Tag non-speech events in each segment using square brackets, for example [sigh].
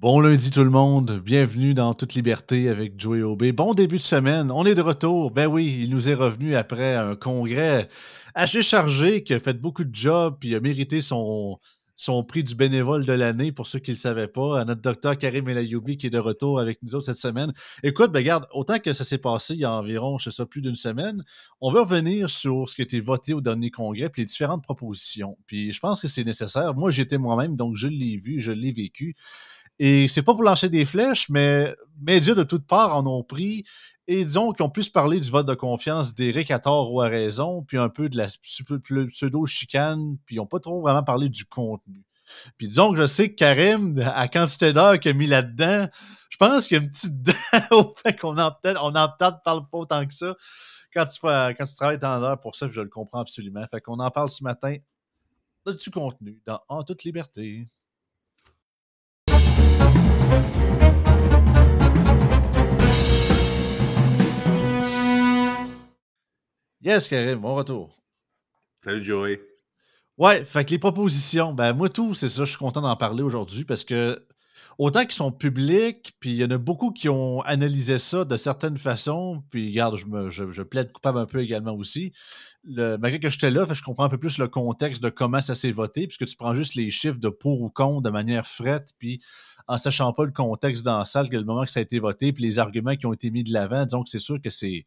Bon lundi tout le monde, bienvenue dans Toute Liberté avec Joey Aubé. Bon début de semaine, on est de retour. Ben oui, il nous est revenu après un congrès assez chargé qui a fait beaucoup de jobs puis a mérité son, prix du bénévole de l'année pour ceux qui ne le savaient pas. À notre docteur Karim Elayoubi qui est de retour avec nous autres cette semaine. Écoute, ben regarde, autant que ça s'est passé il y a environ, je sais ça, plus d'une semaine, on va revenir sur ce qui a été voté au dernier congrès puis les différentes propositions. Puis je pense que c'est nécessaire. Moi, j'étais moi-même, donc je l'ai vu, je l'ai vécu. Et c'est pas pour lancer des flèches, mais médias de toutes parts en ont pris. Et disons qu'ils ont pu se parler du vote de confiance d'Éric à tort ou à raison, puis un peu de la pseudo-chicane, puis ils n'ont pas trop vraiment parlé du contenu. Puis disons que je sais que Karim, à quantité d'heures qu'il a mis là-dedans, je pense qu'il y a une petite [laughs] dent au fait qu'on en peut-être, on en peut-être parle pas autant que ça quand tu, travailles tant d'heures pour ça, je le comprends absolument. Fait qu'on en parle ce matin du contenu dans En toute liberté. Yes, Karim, bon retour. Salut, Joey. Ouais, fait que les propositions, ben moi tout, c'est ça, je suis content d'en parler aujourd'hui parce que autant qu'ils sont publics, puis il y en a beaucoup qui ont analysé ça de certaines façons, puis regarde, je, me, je, plaide coupable un peu également aussi. Le, malgré que j'étais là, je comprends un peu plus le contexte de comment ça s'est voté, puisque tu prends juste les chiffres de pour ou contre de manière frette, puis en sachant pas le contexte dans la salle, que le moment que ça a été voté, puis les arguments qui ont été mis de l'avant, donc c'est sûr que c'est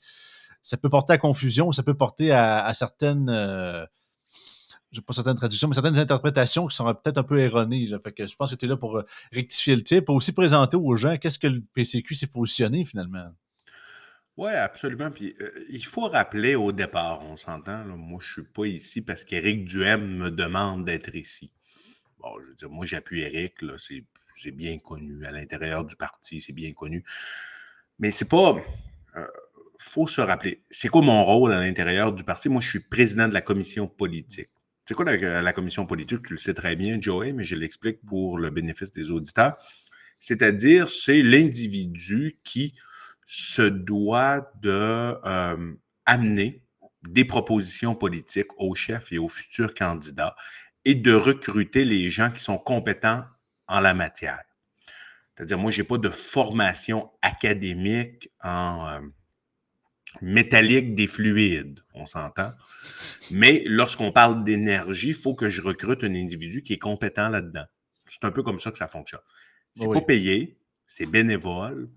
ça peut porter à confusion, ça peut porter à, certaines, euh, pas certaines traductions, mais certaines interprétations qui sont peut-être un peu erronées. Je pense que tu es là pour euh, rectifier le tir, pour aussi présenter aux gens qu'est-ce que le PCQ s'est positionné finalement. Oui, absolument. Puis euh, il faut rappeler au départ, on s'entend, moi je ne suis pas ici parce qu'Éric Duhem me demande d'être ici. Bon, je veux dire, moi j'appuie Éric, c'est bien connu à l'intérieur du parti, c'est bien connu. Mais c'est pas faut se rappeler, c'est quoi mon rôle à l'intérieur du parti? Moi, je suis président de la commission politique. C'est quoi la, commission politique? Tu le sais très bien, Joey, mais je l'explique pour le bénéfice des auditeurs. C'est-à-dire, c'est l'individu qui se doit de euh, amener des propositions politiques aux chefs et aux futurs candidats et de recruter les gens qui sont compétents en la matière. C'est-à-dire, moi, je n'ai pas de formation académique en, euh, métallique des fluides, on s'entend. Mais lorsqu'on parle d'énergie, il faut que je recrute un individu qui est compétent là-dedans. C'est un peu comme ça que ça fonctionne. C'est pas payé, c'est bénévole.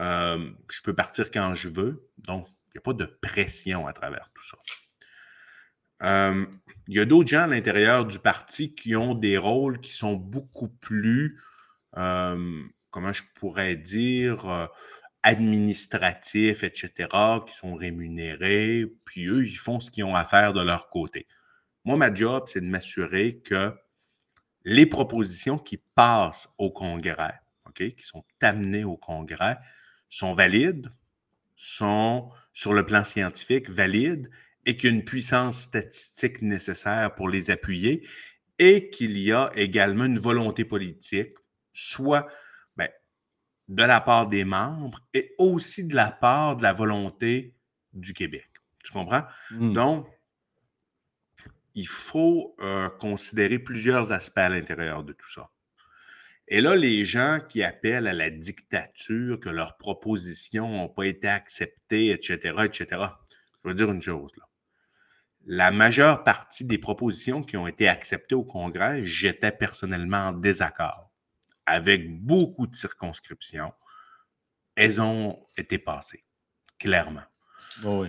Euh, je peux partir quand je veux. Donc, il n'y a pas de pression à travers tout ça. Euh, il y a d'autres gens à l'intérieur du parti qui ont des rôles qui sont beaucoup plus, euh, comment je pourrais dire, administratifs, etc., qui sont rémunérés, puis eux, ils font ce qu'ils ont à faire de leur côté. Moi, ma job, c'est de m'assurer que les propositions qui passent au Congrès, qui sont amenées au Congrès, sont valides, sont sur le plan scientifique valides et qu'il y a une puissance statistique nécessaire pour les appuyer et qu'il y a également une volonté politique, soit de la part des membres et aussi de la part de la volonté du Québec. Tu comprends? Mmh. Donc, il faut euh, considérer plusieurs aspects à l'intérieur de tout ça. Et là, les gens qui appellent à la dictature, que leurs propositions n'ont pas été acceptées, etc., etc., je veux dire une chose, là. La majeure partie des propositions qui ont été acceptées au Congrès, j'étais personnellement en désaccord avec beaucoup de circonscriptions, elles ont été passées, clairement. Oh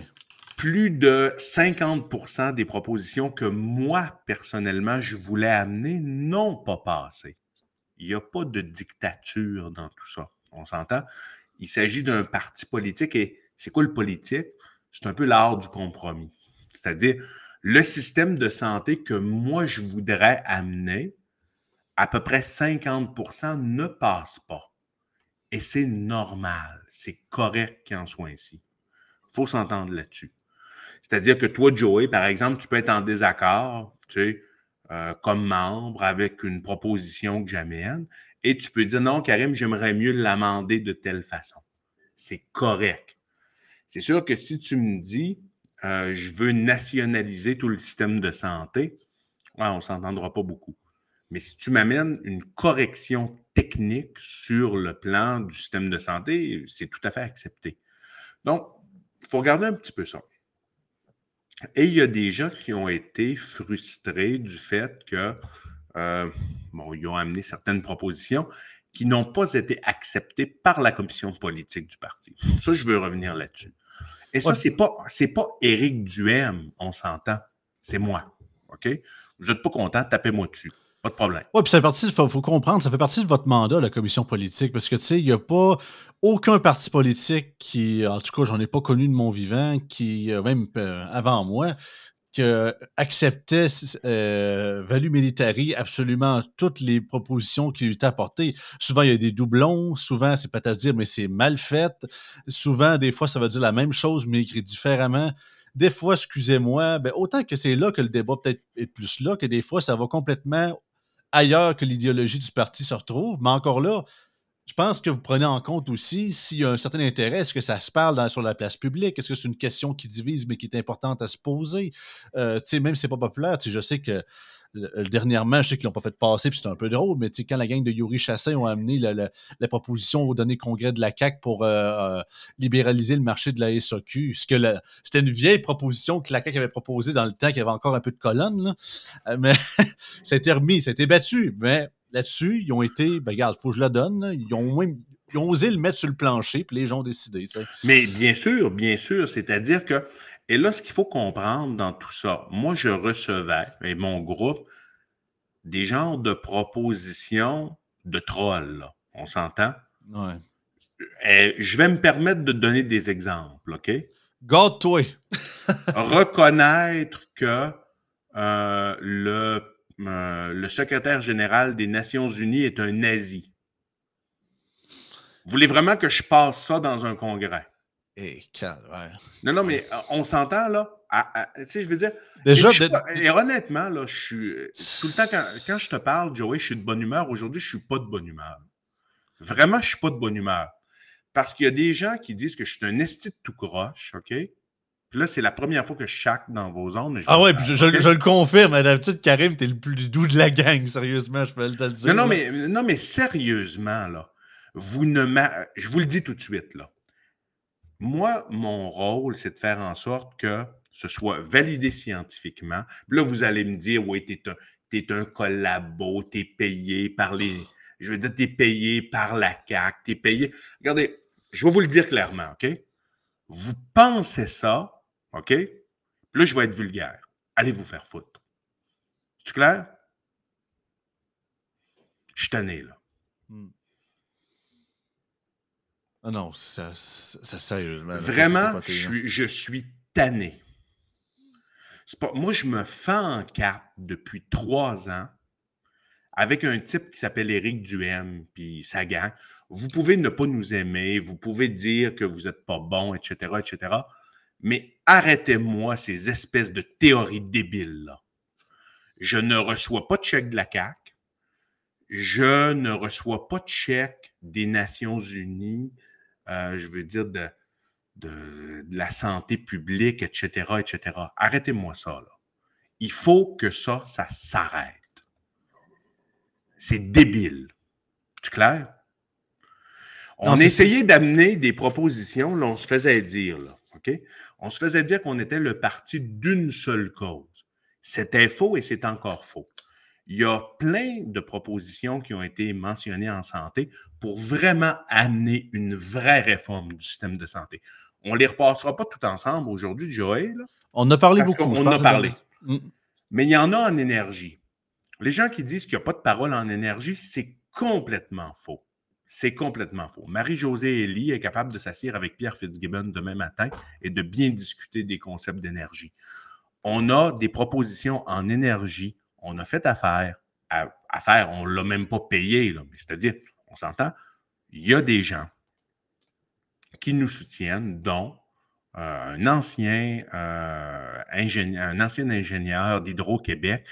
Plus de 50% des propositions que moi, personnellement, je voulais amener n'ont pas passé. Il n'y a pas de dictature dans tout ça. On s'entend? Il s'agit d'un parti politique et c'est quoi le politique? C'est un peu l'art du compromis. C'est-à-dire, le système de santé que moi, je voudrais amener, à peu près 50% ne passent pas. Et c'est normal, c'est correct qu'il en soit ainsi. Il faut s'entendre là-dessus. C'est-à-dire que toi, Joey, par exemple, tu peux être en désaccord, tu sais, euh, comme membre avec une proposition que j'amène, et tu peux dire non, Karim, j'aimerais mieux l'amender de telle façon. C'est correct. C'est sûr que si tu me dis, euh, je veux nationaliser tout le système de santé, on ne s'entendra pas beaucoup. Mais si tu m'amènes une correction technique sur le plan du système de santé, c'est tout à fait accepté. Donc, il faut regarder un petit peu ça. Et il y a des gens qui ont été frustrés du fait que, euh, bon, ils ont amené certaines propositions qui n'ont pas été acceptées par la commission politique du parti. Ça, je veux revenir là-dessus. Et ça, c'est pas, c'est pas Éric Duhem, on s'entend. C'est moi. OK? Vous n'êtes pas content, tapez-moi dessus. Pas de problème. Oui, puis ça fait il faut, comprendre, ça fait partie de votre mandat, la commission politique, parce que, tu sais, il n'y a pas aucun parti politique qui, en tout cas, j'en ai pas connu de mon vivant, qui, euh, même euh, avant moi, acceptait euh, Valu Militari absolument toutes les propositions qui lui étaient apportées. Souvent, il y a des doublons, souvent, c'est pas à dire, mais c'est mal fait. Souvent, des fois, ça veut dire la même chose, mais écrit différemment. Des fois, excusez-moi, ben, autant que c'est là que le débat peut-être est plus là, que des fois, ça va complètement ailleurs que l'idéologie du parti se retrouve. Mais encore là, je pense que vous prenez en compte aussi s'il y a un certain intérêt, est-ce que ça se parle sur la place publique? Est-ce que c'est une question qui divise mais qui est importante à se poser? Euh, même si c'est pas populaire, je sais que dernièrement, je sais qu'ils l'ont pas fait passer, puis c'est un peu drôle, mais quand la gang de Yuri Chassin ont amené la, proposition au dernier congrès de la CAC pour euh, euh, libéraliser le marché de la SOQ, c'était une vieille proposition que la CAC avait proposée dans le temps, qu'il y avait encore un peu de colonne, euh, mais [laughs] ça a été remis, ça a été battu, mais là-dessus, ils ont été, ben regarde, faut que je la donne, ils ont ils ont osé le mettre sur le plancher, puis les gens ont décidé. Mais bien sûr, bien sûr, c'est-à-dire que et là, ce qu'il faut comprendre dans tout ça, moi, je recevais, et mon groupe, des genres de propositions de trolls. On s'entend? Ouais. Et je vais me permettre de donner des exemples, OK? Garde-toi! [laughs] Reconnaître que euh, le, euh, le secrétaire général des Nations Unies est un nazi. Vous voulez vraiment que je passe ça dans un congrès? Et Non, non, mais euh, on s'entend, là. tu sais, je veux dire. Déjà, et, honnêtement, là, je suis. Tout le temps, quand, je te parle, Joey, je suis de bonne humeur. Aujourd'hui, je ne suis pas de bonne humeur. Vraiment, je ne suis pas de bonne humeur. Parce qu'il y a des gens qui disent que je suis un esti de tout croche, OK? Puis là, c'est la première fois que je chaque dans vos ondes. ah ouais, puis je, je, le confirme. D'habitude, Karim, t'es le plus doux de la gang, sérieusement, je peux te le dire. Non, non, mais, non mais sérieusement, là, vous ne Je vous le dis tout de suite, là. Moi, mon rôle, c'est de faire en sorte que ce soit validé scientifiquement. là, vous allez me dire, oui, tu es, un collabo, tu es payé par les. Je veux dire, tu es payé par la CAC, tu es payé. Regardez, je vais vous le dire clairement, OK? Vous pensez ça, OK? là, je vais être vulgaire. Allez vous faire foutre. C'est clair? Je suis tanné, là. Hmm. Ah non, ça, ça, sérieusement. Vraiment, je, suis tanné. moi, je me fais en quatre depuis trois ans avec un type qui s'appelle Éric Duhem, puis sa gang. Vous pouvez ne pas nous aimer, vous pouvez dire que vous n'êtes pas bon, etc., etc., mais arrêtez-moi ces espèces de théories débiles-là. Je ne reçois pas de chèque de la CAQ, je ne reçois pas de chèque des Nations Unies, euh, je veux dire, de, de, la santé publique, etc., etc. Arrêtez-moi ça, là. Il faut que ça, ça s'arrête. C'est débile. Tu clair? On essayait d'amener des propositions, là, on se faisait dire, là, OK? On se faisait dire qu'on était le parti d'une seule cause. C'était faux et c'est encore faux il y a plein de propositions qui ont été mentionnées en santé pour vraiment amener une vraie réforme du système de santé. On ne les repassera pas tout ensemble aujourd'hui, Joël. On a parlé beaucoup. On a parlé. Mm. Mais il y en a en énergie. Les gens qui disent qu'il n'y a pas de parole en énergie, c'est complètement faux. C'est complètement faux. Marie-Josée Elie est capable de s'asseoir avec Pierre Fitzgibbon demain matin et de bien discuter des concepts d'énergie. On a des propositions en énergie on a fait affaire. affaire, on ne l'a même pas payé. C'est-à-dire, on s'entend, il y a des gens qui nous soutiennent, dont euh, un, ancien, euh, ingénieur, un ancien ingénieur d'Hydro-Québec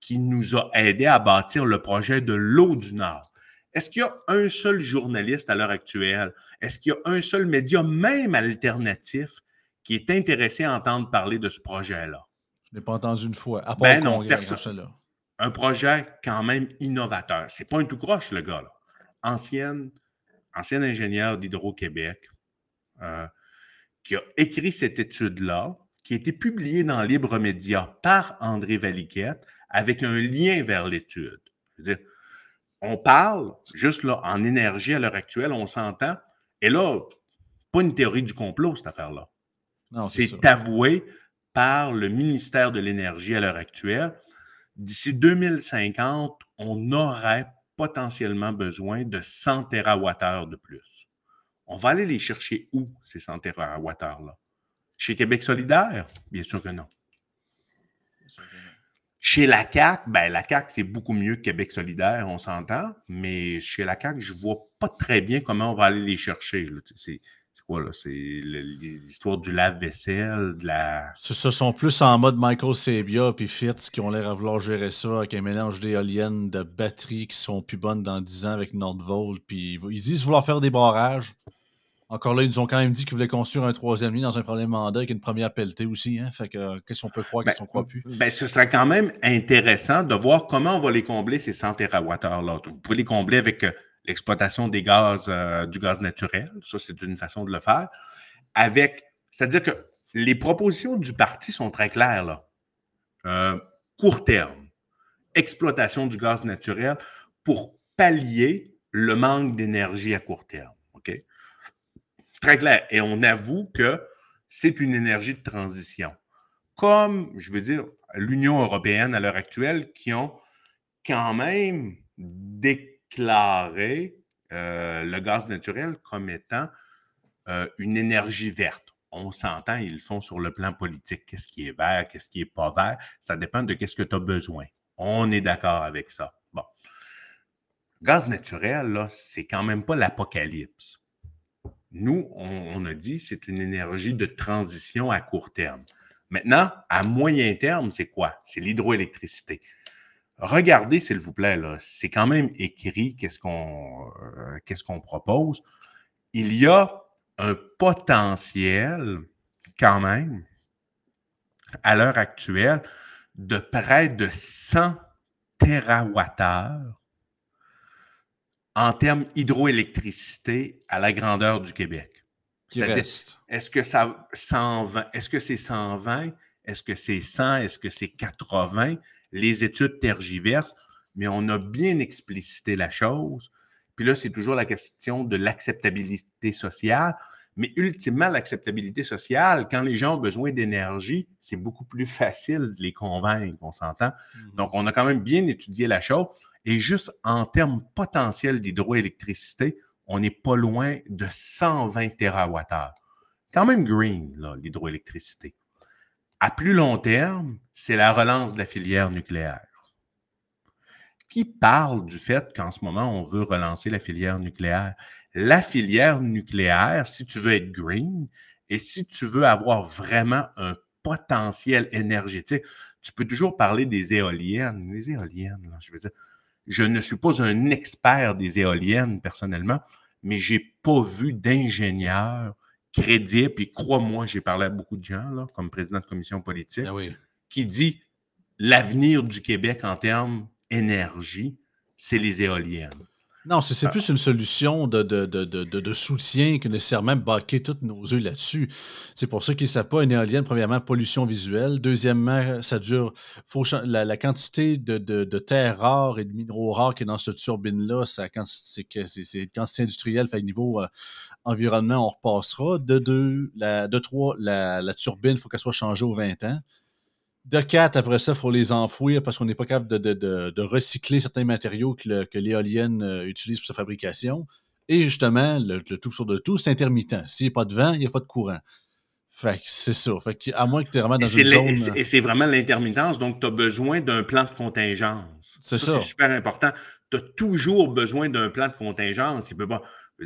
qui nous a aidé à bâtir le projet de l'eau du Nord. Est-ce qu'il y a un seul journaliste à l'heure actuelle? Est-ce qu'il y a un seul média, même alternatif, qui est intéressé à entendre parler de ce projet-là? Je n'ai pas entendu une fois, à part ben non, personne. un projet quand même innovateur. C'est pas un tout croche, le gars, là. Ancienne, ancien ingénieur d'Hydro-Québec, euh, qui a écrit cette étude-là, qui a été publiée dans Libre Média par André Valiquette, avec un lien vers l'étude. Je veux dire, on parle, juste là, en énergie à l'heure actuelle, on s'entend, et là, pas une théorie du complot, cette affaire-là. C'est avoué par le ministère de l'Énergie à l'heure actuelle. D'ici 2050, on aurait potentiellement besoin de 100 TWh de plus. On va aller les chercher où, ces 100 TWh-là? Chez Québec solidaire? Bien sûr que non. Chez la CAQ, ben, la CAQ, c'est beaucoup mieux que Québec solidaire, on s'entend, mais chez la CAQ, je ne vois pas très bien comment on va aller les chercher. C'est quoi, là? C'est l'histoire du lave-vaisselle, de la... Ce sont plus en mode Michael Sabia puis Fitz qui ont l'air à vouloir gérer ça avec un mélange d'éoliennes, de batteries qui sont plus bonnes dans 10 ans avec Nordvolt, puis ils disent vouloir faire des barrages. Encore là, ils nous ont quand même dit qu'ils voulaient construire un troisième lit dans un premier mandat avec une première pelletée aussi. Hein? Fait que qu'est-ce qu'on peut croire, qu'est-ce qu'on croit plus? Ben, ce serait quand même intéressant de voir comment on va les combler, ces 100 TWh-là. Vous pouvez les combler avec euh, l'exploitation des gaz, euh, du gaz naturel. Ça, c'est une façon de le faire. Avec, c'est-à-dire que les propositions du parti sont très claires, là. Euh, court terme, exploitation du gaz naturel pour pallier le manque d'énergie à court terme. OK? Très clair. Et on avoue que c'est une énergie de transition. Comme, je veux dire, l'Union européenne à l'heure actuelle, qui ont quand même déclaré euh, le gaz naturel comme étant euh, une énergie verte. On s'entend, ils le font sur le plan politique. Qu'est-ce qui est vert, qu'est-ce qui n'est pas vert? Ça dépend de qu'est-ce que tu as besoin. On est d'accord avec ça. Bon. Gaz naturel, là, c'est quand même pas l'apocalypse. Nous, on, a dit c'est une énergie de transition à court terme. Maintenant, à moyen terme, c'est quoi? C'est l'hydroélectricité. Regardez, s'il vous plaît, c'est quand même écrit qu'est-ce qu'on euh, qu'est-ce qu'on propose. Il y a un potentiel, quand même, à l'heure actuelle, de près de 100 TWh en termes hydroélectricité à la grandeur du Québec. Est-ce que ça 120, est-ce que c'est 120, est-ce que c'est 100, est-ce que c'est 80? Les études tergiversent, mais on a bien explicité la chose. Puis là, c'est toujours la question de l'acceptabilité sociale. Mais ultimement, l'acceptabilité sociale, quand les gens ont besoin d'énergie, c'est beaucoup plus facile de les convaincre, on s'entend? Mm-hmm. Donc, on a quand même bien étudié la chose. Et juste en termes potentiels d'hydroélectricité, on n'est pas loin de 120 TWh. Quand même green, l'hydroélectricité. À plus long terme, c'est la relance de la filière nucléaire. Qui parle du fait qu'en ce moment, on veut relancer la filière nucléaire? La filière nucléaire, si tu veux être green et si tu veux avoir vraiment un potentiel énergétique, tu peux toujours parler des éoliennes. Les éoliennes, je veux dire, je ne suis pas un expert des éoliennes personnellement, mais je n'ai pas vu d'ingénieur crédible, puis crois-moi, j'ai parlé à beaucoup de gens, là, comme président de commission politique, ah qui dit l'avenir du Québec en termes énergie, c'est les éoliennes. Non, c'est plus une solution de, de, soutien que nécessairement baquer tous nos œufs là-dessus. C'est pour ça qu'ils ne savent pas une éolienne, premièrement, pollution visuelle. Deuxièmement, ça dure. Faut, la, quantité de, terres rares et de minéraux rares qui est dans cette turbine-là, c'est une quantité industrielle, fait niveau euh, environnement, on repassera. De deux, la, de trois, la, la turbine, il faut qu'elle soit changée aux 20 ans. De quatre, après ça, il faut les enfouir parce qu'on n'est pas capable de, recycler certains matériaux que, l'éolienne euh, utilise pour sa fabrication. Et justement, le, tout sur de tout, c'est intermittent. S'il n'y a pas de vent, il n'y a pas de courant. Fait que c'est ça. Fait que, à moins que tu es vraiment dans une zone. Et c'est vraiment l'intermittence. Donc, tu as besoin d'un plan de contingence. C'est ça. C'est super important. Tu as toujours besoin d'un plan de contingence. Il peut pas.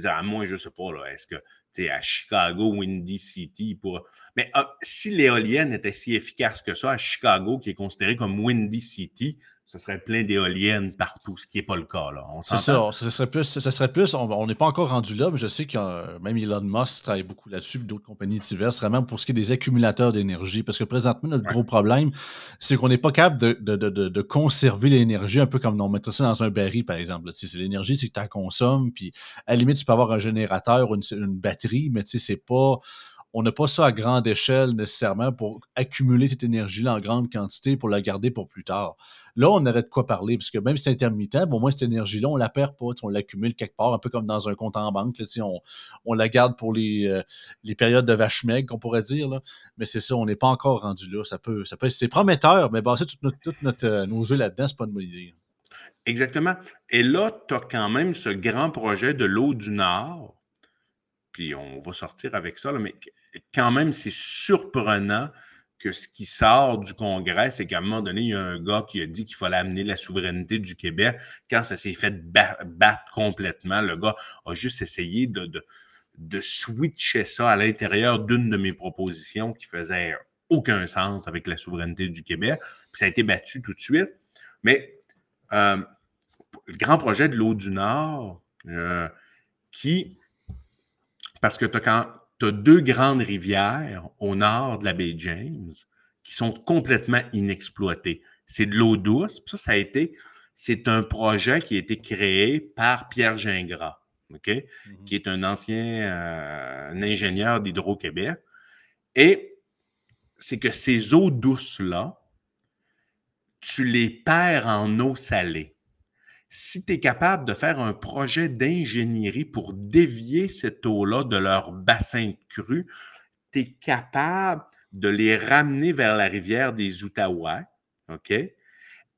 À moins, je ne sais pas, est-ce que à Chicago, Windy City. Pour... Mais ah, si l'éolienne était si efficace que ça à Chicago, qui est considéré comme Windy City, ce serait plein d'éoliennes partout, ce qui n'est pas le cas. C'est ça. Ce serait plus, ça serait plus on n'est pas encore rendu là, mais je sais que même Elon Musk travaille beaucoup là-dessus, d'autres compagnies diverses, vraiment pour ce qui est des accumulateurs d'énergie. Parce que présentement, notre gros problème, c'est qu'on n'est pas capable de, conserver l'énergie, un peu comme on mettrait ça dans un baril, par exemple. C'est l'énergie, c'est que tu en consommes, puis à la limite, tu peux avoir un générateur ou une, une batterie, mais c'est pas on n'a pas ça à grande échelle nécessairement pour accumuler cette énergie-là en grande quantité pour la garder pour plus tard. Là, on aurait de quoi parler, parce que même si c'est intermittent, au moins cette énergie-là, on la perd pas, on l'accumule quelque part, un peu comme dans un compte en banque. on, on, la garde pour les, euh, périodes de vache qu'on pourrait dire. Mais c'est ça, on n'est pas encore rendu là. Ça peut, ça peut, c'est prometteur, mais baser toute notre, toute notre, euh, nos œufs là-dedans, c'est pas une bonne idée. Exactement. Et là, tu as quand même ce grand projet de l'eau du Nord. Puis on va sortir avec ça, mais quand même, c'est surprenant que ce qui sort du Congrès, c'est qu'à un moment donné, il y a un gars qui a dit qu'il fallait amener la souveraineté du Québec. Quand ça s'est fait battre complètement, le gars a juste essayé de, de, switcher ça à l'intérieur d'une de mes propositions qui faisait aucun sens avec la souveraineté du Québec. Puis ça a été battu tout de suite. Mais euh, le grand projet de l'eau du Nord, euh, qui, parce que tu as deux grandes rivières au nord de la baie James qui sont complètement inexploitées. C'est de l'eau douce. Ça, ça a été, c'est un projet qui a été créé par Pierre Gingras, OK? Mm-hmm. Qui est un ancien euh, ingénieur d'Hydro-Québec. Et c'est que ces eaux douces-là, tu les perds en eau salée si tu es capable de faire un projet d'ingénierie pour dévier cette eau-là de leur bassin de crue, tu es capable de les ramener vers la rivière des Outaouais?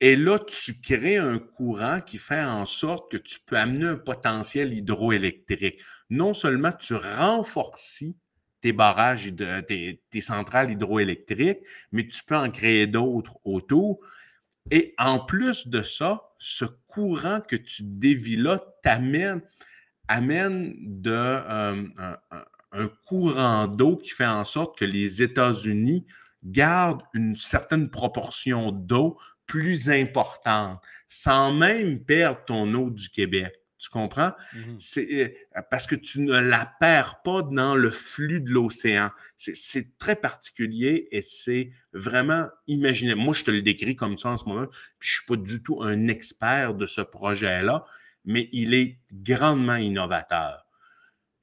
Et là, tu crées un courant qui fait en sorte que tu peux amener un potentiel hydroélectrique. Non seulement tu renforces tes barrages, tes, tes centrales hydroélectriques, mais tu peux en créer d'autres autour. Et en plus de ça, ce courant que tu dévis là t'amène amène de, euh, un, courant d'eau qui fait en sorte que les États-Unis gardent une certaine proportion d'eau plus importante, sans même perdre ton eau du Québec. Tu comprends? Mmh c'est euh, parce que tu ne la perds pas dans le flux de l'océan. C'est très particulier et c'est vraiment imaginable. Moi, je te le décris comme ça en ce moment, puis je ne suis pas du tout un expert de ce projet-là, mais il est grandement innovateur.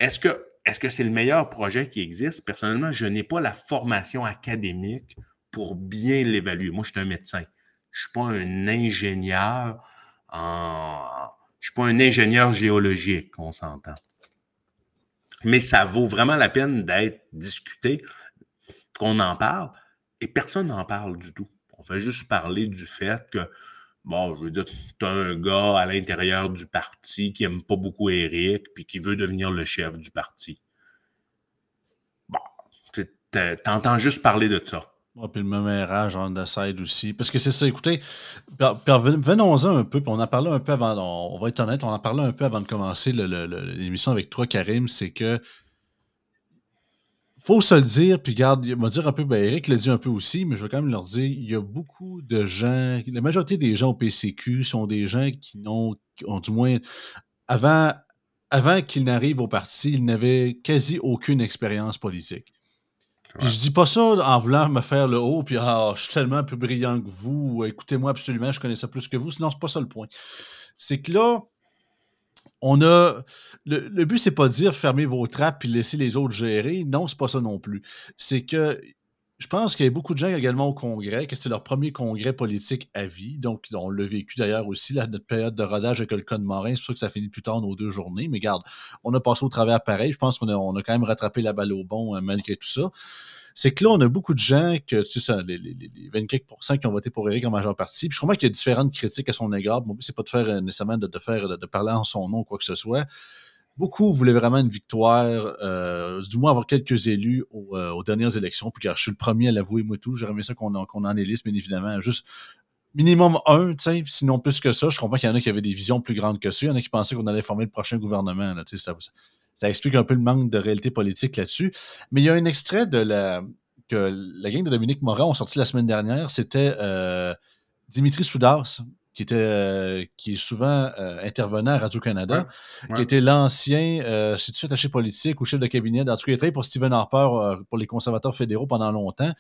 Est-ce que est-ce que c'est le meilleur projet qui existe? Personnellement, je n'ai pas la formation académique pour bien l'évaluer. Moi, je suis un médecin. Je ne suis pas un ingénieur en, je ne suis pas un ingénieur géologique, on s'entend. Mais ça vaut vraiment la peine d'être discuté, qu'on en parle, et personne n'en parle du tout. On fait juste parler du fait que, bon, je veux dire, tu as un gars à l'intérieur du parti qui n'aime pas beaucoup Eric, puis qui veut devenir le chef du parti. Bon, tu entends juste parler de ça. Ah, puis le mémérage on the aussi. Parce que c'est ça, écoutez, venons-en un peu, puis on en parlé un peu avant, on, va être honnête, on en parlait un peu avant de commencer l'émission avec toi, Karim, c'est que faut se le dire, puis garde, il va dire un peu, ben Eric l'a dit un peu aussi, mais je vais quand même leur dire, il y a beaucoup de gens, la majorité des gens au PCQ sont des gens qui n'ont, ont du moins, avant qu'ils n'arrivent au parti, ils n'avaient quasi aucune expérience politique. Je dis pas ça en voulant me faire le haut, puis ah, je suis tellement plus brillant que vous, écoutez-moi absolument, je connais ça plus que vous. Sinon, c'est pas ça le point. C'est que là, on a. Le, le but, c'est pas de dire fermez vos trappes puis laissez les autres gérer. Non, c'est pas ça non plus. C'est que je pense qu'il y a beaucoup de gens également au Congrès, que c'est leur premier congrès politique à vie. Donc, on l'a vécu d'ailleurs aussi, notre période de rodage avec le Code Morin. C'est ça que ça finit plus tard nos deux journées. Mais garde, on a passé au travers pareil. Je pense qu'on a, quand même rattrapé la balle au bon euh, malgré tout ça. C'est que là, on a beaucoup de gens, que tu sais, les, les, les 24% qui ont voté pour Eric en majeure partie. Puis je crois qu'il y a différentes critiques à son égard. Mon but, c'est pas de faire euh, nécessairement de, de faire de, de, parler en son nom ou quoi que ce soit beaucoup voulaient vraiment une victoire, euh, du moins avoir quelques élus euh, aux, dernières élections. Puis car je suis le premier à l'avouer, moi tout, aimé ça qu'on en élise, bien évidemment. Juste minimum un, sinon plus que ça. Je comprends qu'il y en a qui avaient des visions plus grandes que ça. Il y en a qui pensaient qu'on allait former le prochain gouvernement. Là, ça, ça explique un peu le manque de réalité politique là-dessus. Mais il y a un extrait de la que la gang de Dominique Morin ont sorti la semaine dernière. C'était euh, Dimitri Soudas, qui, était, qui est souvent intervenant à Radio-Canada, qui était l'ancien, si tu attaché politique ou chef de cabinet. En tout cas, il a travaillé pour Stephen Harper pour les conservateurs fédéraux pendant longtemps.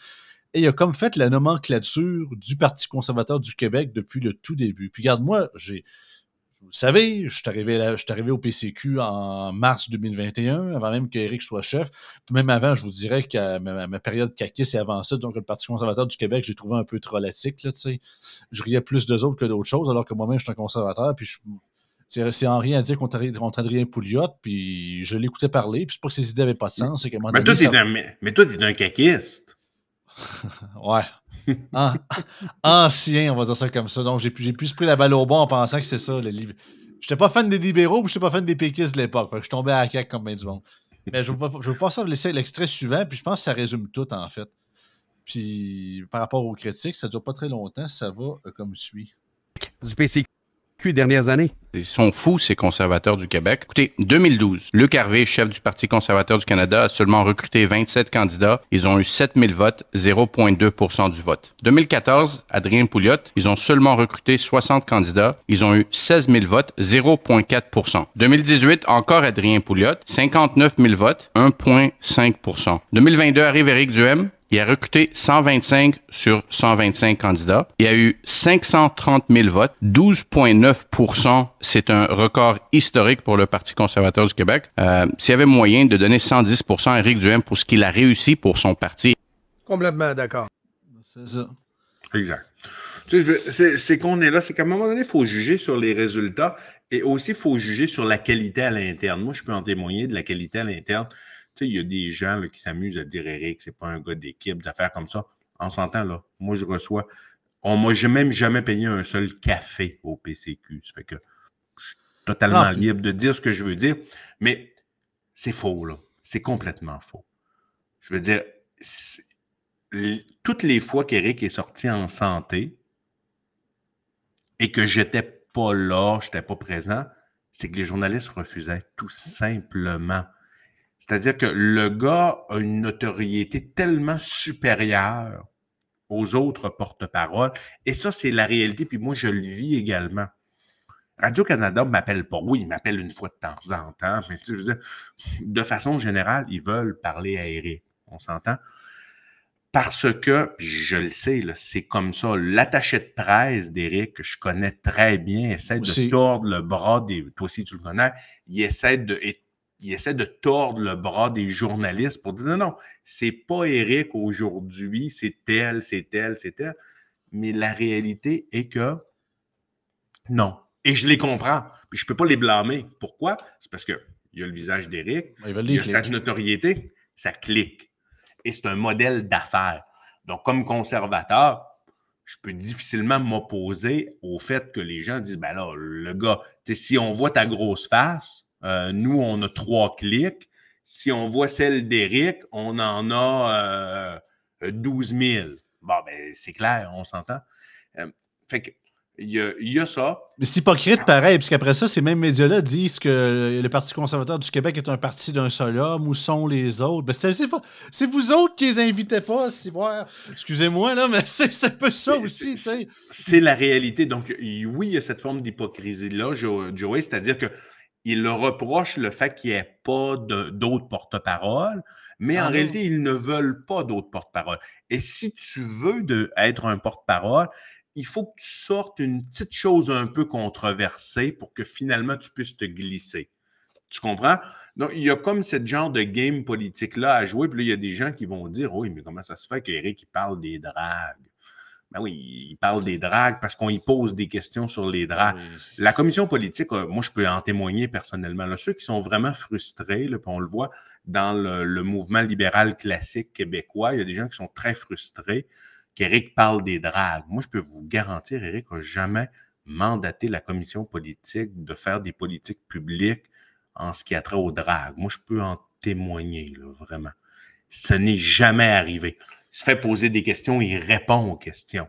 Et il a comme fait la nomenclature du Parti conservateur du Québec depuis le tout début. Puis regarde, moi, j'ai vous le savez, je suis arrivé, arrivé au PCQ en mars 2021, avant même qu'Éric soit chef. même avant, je vous dirais que ma, période caquiste et avant ça, donc le Parti conservateur du Québec, j'ai trouvé un peu trolatique. Là, je riais plus d'eux autres que d'autres choses, alors que moi-même, je suis un conservateur. Puis c'est en rien à dire contre Adrien Pouliot, puis je l'écoutais parler, puis c'est pas que ses idées n'avaient pas de sens. Que mais, toi, mais, toi, tu es un caquiste. [laughs] ouais. [laughs] ancien, on va dire ça comme ça. Donc, j'ai plus pris la balle au bon en pensant que c'est ça, le livre. J'étais pas fan des libéraux, puis j'étais pas fan des péquistes de l'époque. je tombais à la caque comme bien du monde. Mais je vais, vais passer laisser l'extrait suivant, puis je pense que ça résume tout, en fait. Puis, par rapport aux critiques, ça dure pas très longtemps, ça va euh, comme suit. Du PCQ dernières années. Ils sont fous, ces conservateurs du Québec. Écoutez, 2012, Luc Harvey, chef du Parti conservateur du Canada, a seulement recruté 27 candidats. Ils ont eu 7000 votes, 0,2% du vote. 2014, Adrien Pouliot, ils ont seulement recruté 60 candidats. Ils ont eu 16 000 votes, 0,4% 2018, encore Adrien Pouliot, 59 000 votes, 1,5% 2022 arrive Éric Duhem, il a recruté 125 sur 125 candidats. Il y a eu 530 000 votes, 12,9% C'est un record historique pour le Parti conservateur du Québec. Euh, S'il y avait moyen de donner 110% à Éric Duhem pour ce qu'il a réussi pour son parti. Complètement d'accord. C'est ça. Exact. C'est qu'on est là, c'est qu'à un moment donné, il faut juger sur les résultats et aussi il faut juger sur la qualité à l'interne. Moi, je peux en témoigner de la qualité à l'interne. Tu sais, il y a des gens qui s'amusent à dire Eric, c'est pas un gars d'équipe, d'affaires comme ça. En s'entend, là, moi, je reçois. On m'a même jamais payé un seul café au PCQ. Ça fait que je suis totalement libre de dire ce que je veux dire. Mais c'est faux, là. C'est complètement faux. Je veux dire, toutes les fois qu'Éric est sorti en santé et que j'étais pas là, je n'étais pas présent, c'est que les journalistes refusaient tout simplement. C'est-à-dire que le gars a une notoriété tellement supérieure aux autres porte-paroles. Et ça, c'est la réalité. Puis moi, je le vis également. Radio-Canada ne m'appelle pas. Oui, il m'appelle une fois de temps en temps. Mais tu veux dire, de façon générale, ils veulent parler à Eric. On s'entend? Parce que, je le sais, c'est comme ça. L'attaché de presse d'Éric, que je connais très bien, essaie de tordre le bras des. Toi aussi, tu le connais. Il essaie de il essaie de tordre le bras des journalistes pour dire non, non, c'est pas Eric aujourd'hui, c'est tel, c'est tel, c'est tel. Mais la réalité est que non. Et je les comprends. Puis je peux pas les blâmer. Pourquoi? C'est parce qu'il y a le visage d'Éric, il y a sa notoriété, ça clique. Et c'est un modèle d'affaires. Donc, comme conservateur, je peux difficilement m'opposer au fait que les gens disent, ben là, le gars, si on voit ta grosse face, euh, nous, on a trois clics. Si on voit celle d'Éric, on en a 12 euh, 000. Bon, ben, c'est clair, on s'entend. Euh, fait que, il y, a, ça. Mais c'est hypocrite pareil, puisqu'après ça, ces mêmes médias-là disent que le Parti conservateur du Québec est un parti d'un seul homme. Où sont les autres? Ben, c'est vous autres qui les invitez pas. Excusez-moi, là, mais [laughs] c'est un peu ça aussi. C'est la réalité. Donc, oui, il y a cette forme d'hypocrisie-là, Joey, c'est-à-dire que il leur reproche le fait qu'il n'y ait pas d'autres porte-paroles, mais en ah réalité, ils ne veulent pas d'autres porte-paroles. Et si tu veux de, être un porte-parole, il faut que tu sortes une petite chose un peu controversée pour que finalement tu puisses te glisser. Tu comprends? Donc, il y a comme ce genre de game politique-là à jouer. Puis là, il y a des gens qui vont dire Oui, mais comment ça se fait qu'Éric parle des dragues? Ben oui, il parle des dragues parce qu'on y pose des questions sur les dragues. La commission politique, euh, moi, je peux en témoigner personnellement. Là, ceux qui sont vraiment frustrés, là, on le voit dans le, mouvement libéral classique québécois, il y a des gens qui sont très frustrés qu'Éric parle des dragues. Moi, je peux vous garantir, Éric n'a jamais mandaté la commission politique de faire des politiques publiques en ce qui a trait aux dragues. Moi, je peux en témoigner, là, vraiment. Ce n'est jamais arrivé se fait poser des questions, il répond aux questions.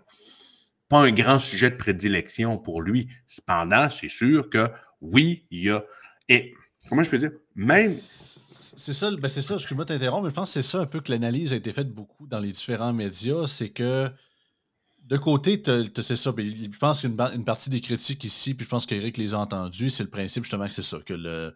Pas un grand sujet de prédilection pour lui. Cependant, c'est sûr que oui, il y a. Et comment je peux dire? Même. C'est ça, ben c'est ça, excuse-moi t'interrompre, mais je pense que c'est ça un peu que l'analyse a été faite beaucoup dans les différents médias, c'est que de côté, c'est ça. Je pense qu'une une partie des critiques ici, puis je pense qu'Éric les a entendus, c'est le principe justement que c'est ça, que, le,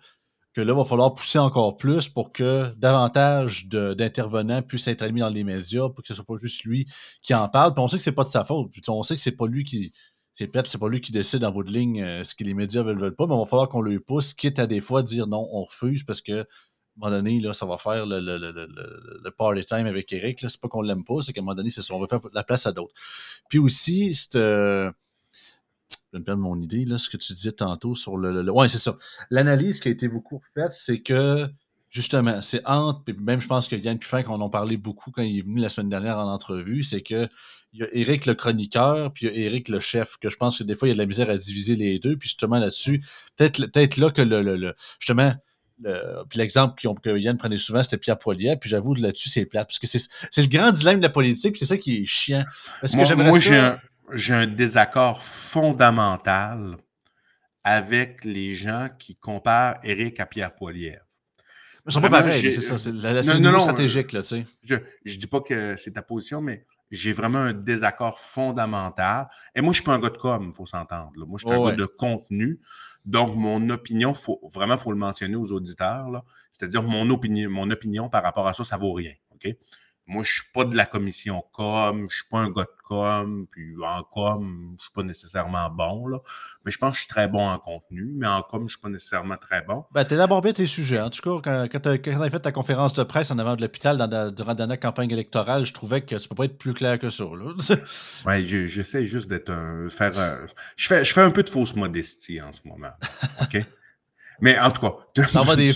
là, il va falloir pousser encore plus pour que davantage d'intervenants puissent être admis dans les médias, pour que ce soit pas juste lui qui en parle. Puis on sait que c'est pas de sa faute. Puis on sait que c'est pas lui qui. C'est peut-être pas lui qui décide en bout de ligne euh, ce que les médias veulent, veulent pas, mais il va falloir qu'on le pousse, quitte à des fois dire non, on refuse parce que un moment donné, là, ça va faire le, party time avec Eric. C'est pas qu'on l'aime pas, c'est qu'à un moment donné, c'est ça, on veut faire la place à d'autres. Puis aussi, c'est. Je me perdre mon idée, là, ce que tu disais tantôt sur le. Oui, c'est ça. L'analyse qui a été beaucoup faite, c'est que justement, c'est entre, puis même je pense que Yann Puffin, qu'on en parlait beaucoup quand il est venu la semaine dernière en entrevue, c'est que il y a Eric le chroniqueur, puis il y a Eric le chef, que je pense que des fois, il y a de la misère à diviser les deux, puis justement là-dessus, peut-être peut là que le, le justement, puis l'exemple que Yann prenait souvent, c'était Pierre Poilier. Puis j'avoue, là-dessus, c'est plate. Parce que c'est le grand dilemme de la politique. C'est ça qui est chiant. Parce que moi, j'ai un, désaccord fondamental avec les gens qui comparent Eric à Pierre Poilier. Ils sont pas pareils, c'est ça. C'est la, non, stratégique, là, tu sais. Je ne dis pas que c'est ta position, mais j'ai vraiment un désaccord fondamental. Et moi, je ne suis pas un gars de com, il faut s'entendre. Moi, je suis un gars de contenu. Donc, mon opinion, faut, vraiment, il faut le mentionner aux auditeurs. C'est-à-dire, mon opinion, mon opinion par rapport à ça, ça vaut rien. OK? Moi, je ne suis pas de la commission com, je ne suis pas un gars de com, puis en com, je ne suis pas nécessairement bon, là. Mais je pense que je suis très bon en contenu, mais en com, je ne suis pas nécessairement très bon. Ben, tu élaboré bien tes sujets. En tout cas, quand, tu as, fait ta conférence de presse en avant de l'hôpital durant la dernière campagne électorale, je trouvais que tu ne peux pas être plus clair que ça. [laughs] oui, j'essaie juste d'être un. Faire, je, fais, je fais un peu de fausse modestie en ce moment. OK? [laughs] mais en tout cas. Tu [laughs] des,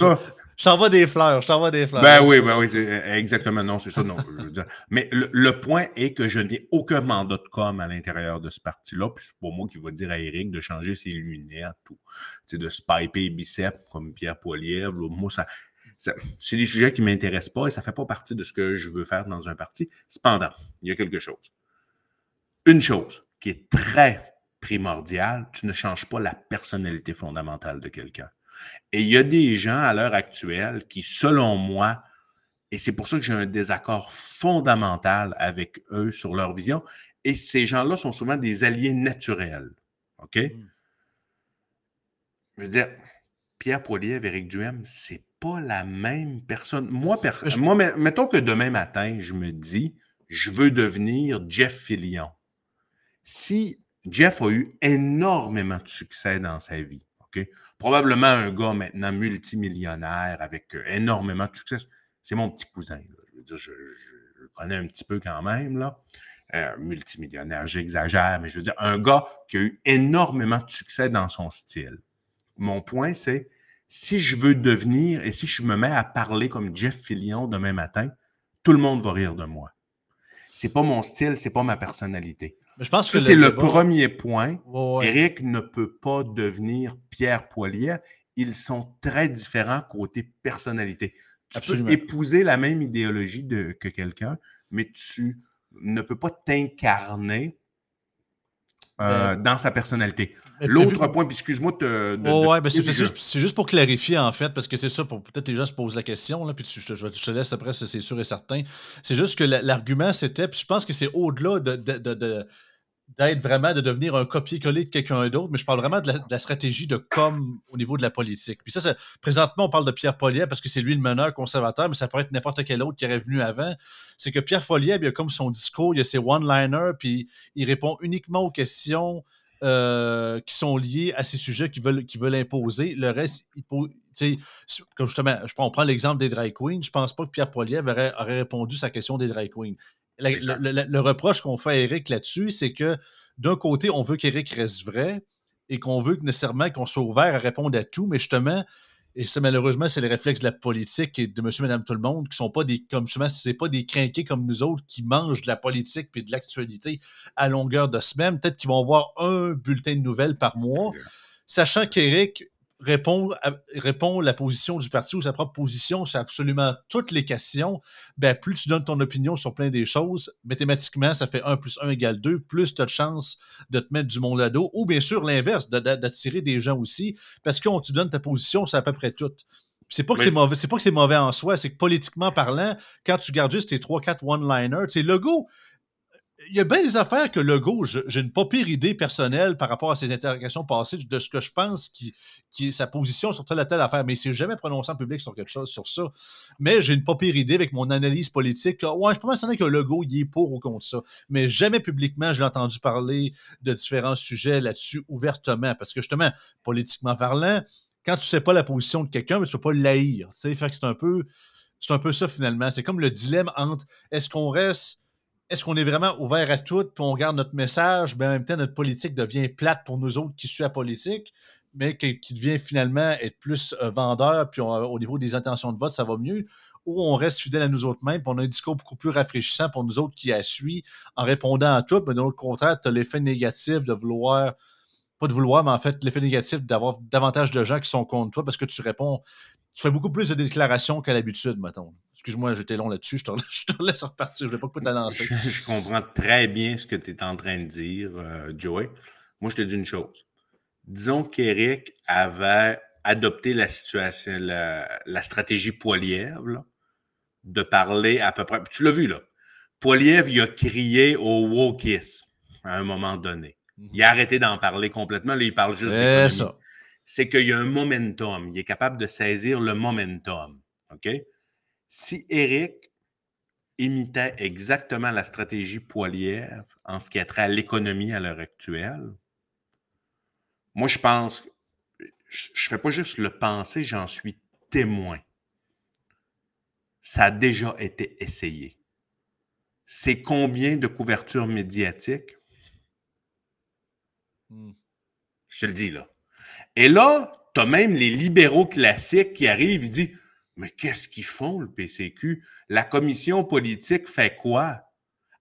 je t'envoie des fleurs, je t'envoie des fleurs. Ben oui, ben oui, euh, exactement. Non, c'est ça. Non, Mais le, point est que je n'ai aucun mandat de com à l'intérieur de ce parti-là. Puis c'est pas moi qui va dire à Eric de changer ses lunettes ou de se piper les biceps comme Pierre Poilievre. Moi, ça, c'est des sujets qui ne m'intéressent pas et ça ne fait pas partie de ce que je veux faire dans un parti. Cependant, il y a quelque chose. Une chose qui est très primordiale, tu ne changes pas la personnalité fondamentale de quelqu'un. Et il y a des gens à l'heure actuelle qui, selon moi, et c'est pour ça que j'ai un désaccord fondamental avec eux sur leur vision, et ces gens-là sont souvent des alliés naturels. OK? Mmh. Je veux dire, Pierre Poilievre, Éric Duhem, c'est pas la même personne. Moi, moi, mettons que demain matin, je me dis, je veux devenir Jeff Fillion. Si Jeff a eu énormément de succès dans sa vie, Probablement un gars maintenant multimillionnaire avec euh, énormément de succès. C'est mon petit cousin. Je veux dire, je, le connais un petit peu quand même. Là. Euh, multimillionnaire, j'exagère, mais je veux dire, un gars qui a eu énormément de succès dans son style. Mon point, c'est si je veux devenir et si je me mets à parler comme Jeff Fillion demain matin, tout le monde va rire de moi. C'est pas mon style, c'est pas ma personnalité. Je pense que c'est le, premier point. Eric ne peut pas devenir Pierre Poilier. Ils sont très différents côté personnalité. Tu peux épouser la même idéologie de, que quelqu'un, mais tu ne peux pas t'incarner euh, ben, dans sa personnalité. L'autre point, puis excuse-moi de. ouais, ben, c'est juste, pour clarifier, en fait, parce que c'est ça, pour peut-être les gens se posent la question, là, puis je, te, je, te laisse après, c'est sûr et certain. C'est juste que l'argument, c'était, puis je pense que c'est au-delà de, de d'être vraiment, de devenir un copier-coller de quelqu'un d'autre, mais je parle vraiment de la, stratégie de com au niveau de la politique. Puis ça, présentement, on parle de Pierre Poliev parce que c'est lui le meneur conservateur, mais ça pourrait être n'importe quel autre qui aurait venu avant. C'est que Pierre Poliev, il a comme son discours, il a ses one-liners, puis il répond uniquement aux questions euh, qui sont liées à ces sujets qu'il veut, veut imposer. Le reste, il comme justement, je on prend l'exemple des drag queens, je pense pas que Pierre Poliev aurait, aurait répondu à sa question des drag queens le, reproche qu'on fait à Eric là-dessus, c'est que d'un côté, on veut qu'Eric reste vrai et qu'on veut nécessairement qu'on soit ouvert à répondre à tout, mais justement, et ça, malheureusement, c'est le réflexe de la politique et de monsieur, madame, tout le monde, qui sont pas des, comme justement, c'est pas des crinqués comme nous autres qui mangent de la politique et de l'actualité à longueur de semaine. Peut-être qu'ils vont avoir un bulletin de nouvelles par mois, sachant qu'Éric répond, répond la position du parti ou sa propre position sur absolument toutes les questions, ben, plus tu donnes ton opinion sur plein des choses, mathématiquement, ça fait 1 plus 1 égale 2, plus tu as de chance de te mettre du monde à dos, ou bien sûr l'inverse, d'attirer des gens aussi, parce que quand tu donnes ta position, c'est à peu près tout. C'est pas que c'est mauvais, c'est pas que c'est mauvais en soi, c'est que politiquement parlant, quand tu gardes juste tes 3-4 one-liners, sais, Legault, il y a bien des affaires que Legault, j'ai une pas pire idée personnelle par rapport à ses interrogations passées de ce que je pense qui, qui est sa position sur telle ou telle affaire, mais il s'est jamais prononcé en public sur quelque chose sur ça. Mais j'ai une pas pire idée avec mon analyse politique. Ouais, je pense que Legault, il est pour ou contre ça. Mais jamais publiquement, je l'ai entendu parler de différents sujets là-dessus ouvertement. Parce que justement, politiquement parlant, quand tu sais pas la position de quelqu'un, tu peux pas l'haïr. Fait que c'est un peu. C'est un peu ça finalement. C'est comme le dilemme entre est-ce qu'on reste est-ce qu'on est vraiment ouvert à tout, puis on garde notre message, mais en même temps, notre politique devient plate pour nous autres qui suivent la politique, mais qui, devient finalement être plus euh, vendeur, puis au niveau des intentions de vote, ça va mieux, ou on reste fidèle à nous autres mêmes, puis on a un discours beaucoup plus rafraîchissant pour nous autres qui la en répondant à tout, mais de l'autre contraire, tu as l'effet négatif de vouloir pas de vouloir, mais en fait, l'effet négatif d'avoir davantage de gens qui sont contre toi parce que tu réponds, tu fais beaucoup plus de déclarations qu'à l'habitude, mettons. Excuse-moi, j'étais long là-dessus, je te, [laughs] laisse repartir, je ne vais pas te lancer. Je, comprends très bien ce que tu es en train de dire, euh, Joey. Moi, je te dis une chose. Disons qu'Éric avait adopté la situation, la, stratégie Poilièvre, de parler à peu près. Tu l'as vu, là. Poilièvre, il a crié au wokisme à un moment donné. Il a arrêté d'en parler complètement. Là, il parle juste d'économie c'est qu'il y a un momentum. Il est capable de saisir le momentum. OK? Si Eric imitait exactement la stratégie Poilière en ce qui a trait à l'économie à l'heure actuelle, moi, je pense, je ne fais pas juste le penser, j'en suis témoin. Ça a déjà été essayé. C'est combien de couvertures médiatiques? Hmm. Je te le dis là. Et là, tu as même les libéraux classiques qui arrivent, ils disent Mais qu'est-ce qu'ils font, le PCQ? La commission politique fait quoi?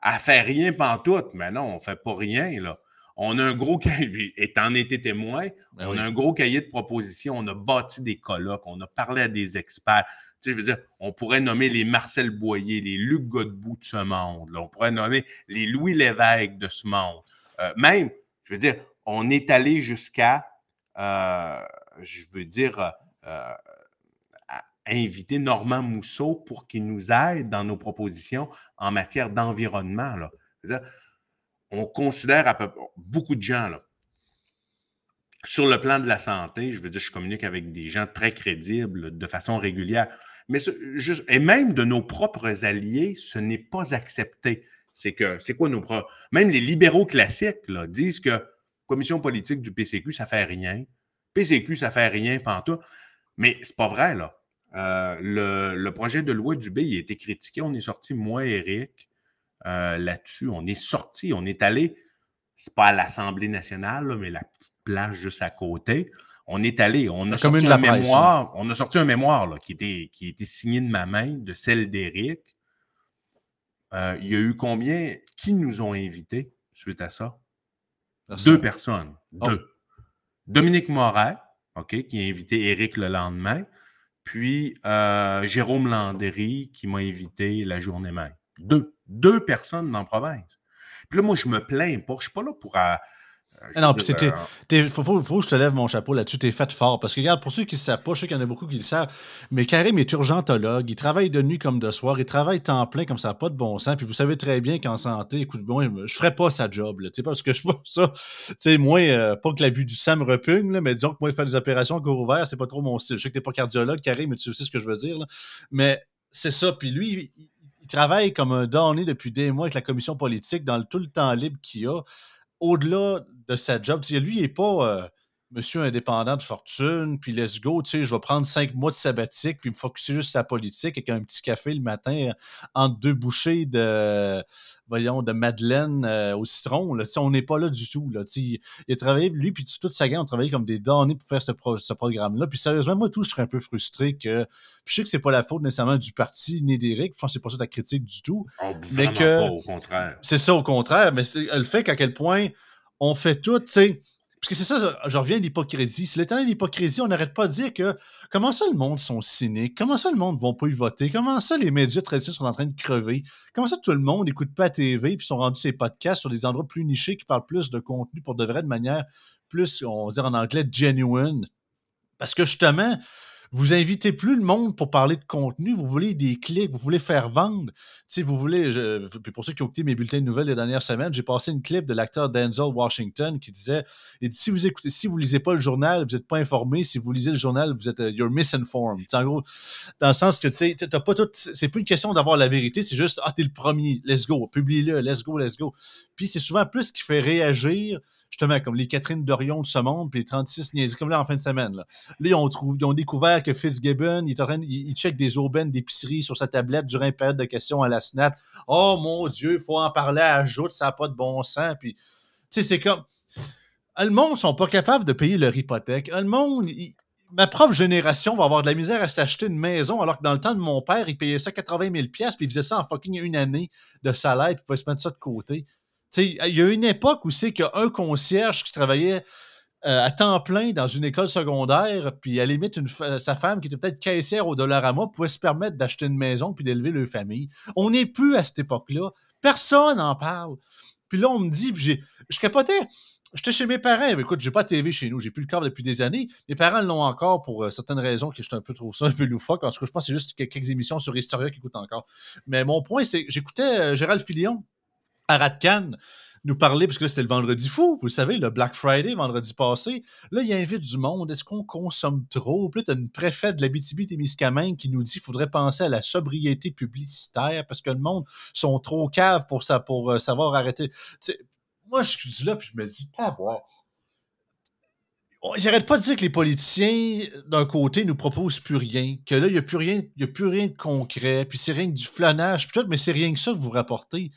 Elle fait rien pantoute. Mais non, on fait pas rien, là. On a un gros cahier, [laughs] et t'en étais témoin, ben on a un gros cahier de propositions, on a bâti des colloques, on a parlé à des experts. Tu sais, je veux dire, on pourrait nommer les Marcel Boyer, les Luc Godbout de ce monde, on pourrait nommer les Louis Lévesque de ce monde. Euh, même, je veux dire, on est allé jusqu'à je veux dire, euh, inviter Normand Mousseau pour qu'il nous aide dans nos propositions en matière d'environnement. On considère beaucoup de gens, là, sur le plan de la santé, je veux dire, je communique avec des gens très crédibles de façon régulière, mais et même de nos propres alliés, ce n'est pas accepté. C'est que, c'est quoi nos propres. Même les libéraux classiques disent que commission politique du PCQ, ça fait rien. PCQ, ça fait rien, pantoute. Mais c'est pas vrai, là. Euh, le, projet de loi du B, il a été critiqué. On est sorti, moi et Eric, euh, là-dessus. On est sorti, on est allé, c'est pas à l'Assemblée nationale, mais la petite plage juste à côté. On est allé, on a sorti un mémoire, on a sorti un mémoire là, qui, était, qui était signé de ma main, de celle d'Éric. Euh, il y a eu combien? Qui nous ont invités suite à ça? Deux personnes. Oh. Deux. Dominique Moret, OK, qui a invité Éric le lendemain, puis euh, Jérôme Landry, qui m'a invité la journée même. Deux. Deux personnes dans la province. Puis là, moi, je me plains pas. Je ne suis pas là pour euh, non, puis c'était. Il faut, que je te lève mon chapeau là-dessus. T'es fait fort. Parce que, regarde, pour ceux qui ne savent pas, je sais qu'il y en a beaucoup qui le savent, mais Karim est urgentologue. Il travaille de nuit comme de soir. Il travaille temps plein comme ça pas de bon sens. Puis vous savez très bien qu'en santé, écoute, bon, je ne ferais pas sa job. Là, parce que je [laughs] vois ça. Tu sais, moi, euh, pas que la vue du sang me repugne, là, mais disons que moi, faire des opérations au corps ouvert, c'est pas trop mon style. Je sais que tu n'es pas cardiologue, Karim, mais tu sais ce que je veux dire. Là. Mais c'est ça. Puis lui, il, travaille comme un donné depuis des mois avec la commission politique dans tout le temps libre qu'il a au-delà de sa job, lui, il n'est pas euh, monsieur indépendant de fortune, puis let's go, je vais prendre cinq mois de sabbatique, puis me focuser juste sur sa politique avec un petit café le matin euh, entre deux bouchées de, voyons, de Madeleine euh, au citron. Là, on n'est pas là du tout. Là, il, il a travaillé, lui, puis toute sa gang ont travaillé comme des données pour faire ce, programme-là. Puis sérieusement, moi, tout, je serais un peu frustré que. je sais que c'est pas la faute nécessairement du parti ni d'Éric, je pense que c'est pas ça ta critique du tout. Oh, mais que. au contraire. C'est ça, au contraire. Mais le fait qu'à quel point on fait tout, tu sais parce que c'est ça, je reviens à l'hypocrisie. C'est l'éternel l'hypocrisie, on n'arrête pas de dire que comment ça le monde sont cyniques, comment ça le monde ne va pas y voter, comment ça les médias traditionnels sont en train de crever, comment ça tout le monde n'écoute pas la TV puis sont rendus ses podcasts sur des endroits plus nichés qui parlent plus de contenu pour de vrai de manière plus, on va dire en anglais, genuine? Parce que justement, Vous invitez plus le monde pour parler de contenu, vous voulez des clics, vous voulez faire vendre. Vous voulez, pour ceux qui ont écouté mes bulletins de nouvelles les dernières semaines, j'ai passé une clip de l'acteur Denzel Washington qui disait si vous écoutez, si vous lisez pas le journal, vous n'êtes pas informé. Si vous lisez le journal, vous êtes euh, you're misinformed. en gros, dans le sens que tu sais, pas tout. C'est plus une question d'avoir la vérité, c'est juste ah, t'es le premier, let's go, publie-le, let's go, let's go. Puis c'est souvent plus ce qui fait réagir justement, comme les Catherine Dorion de ce monde, puis les 36 niaiseries, comme là en fin de semaine. Là, là ils, ont ils ont découvert que Fitzgibbon, il, il, check des aubaines d'épicerie sur sa tablette durant une période de questions à la SNAT. Oh mon Dieu, il faut en parler à ça n'a pas de bon sens. Puis, tu sais, c'est comme. Le monde ne sont pas capables de payer leur hypothèque. Le monde, ma propre génération va avoir de la misère à s'acheter une maison, alors que dans le temps de mon père, il payait ça 80 000 puis il faisait ça en fucking une année de salaire, puis il pouvait se mettre ça de côté il y a une époque où c'est qu'un concierge qui travaillait euh, à temps plein dans une école secondaire, puis à la limite, sa femme qui était peut-être caissière au dollar à mois pouvait se permettre d'acheter une maison puis d'élever leur famille. On n'est plus à cette époque-là. Personne n'en parle. Puis là, on me dit, je capotais. J'étais chez mes parents. Écoute, j'ai pas de TV chez nous. J'ai plus le câble depuis des années. Mes parents l'ont encore pour euh, certaines raisons que je un peu trop ça, un peu loufoque. En tout cas, je pense que c'est juste quelques émissions sur Historia qui écoutent encore. Mais mon point, c'est que j'écoutais euh, Gérald Filion Arad nous parler, parce que c'était le vendredi fou, vous savez, le Black Friday, vendredi passé. Là, il invite du monde. Est-ce qu'on consomme trop? Puis là, tu as une préfète de la BTB-Témiscamingue qui nous dit qu'il faudrait penser à la sobriété publicitaire parce que le monde sont trop caves pour, ça, pour euh, savoir arrêter. moi, je suis là, puis je me dis, taboire. J'arrête pas de dire que les politiciens, d'un côté, nous proposent plus rien, que là, il n'y a plus rien, plus rien de concret, puis c'est rien que du flânage, puis tout, mais c'est rien que ça que vous rapportez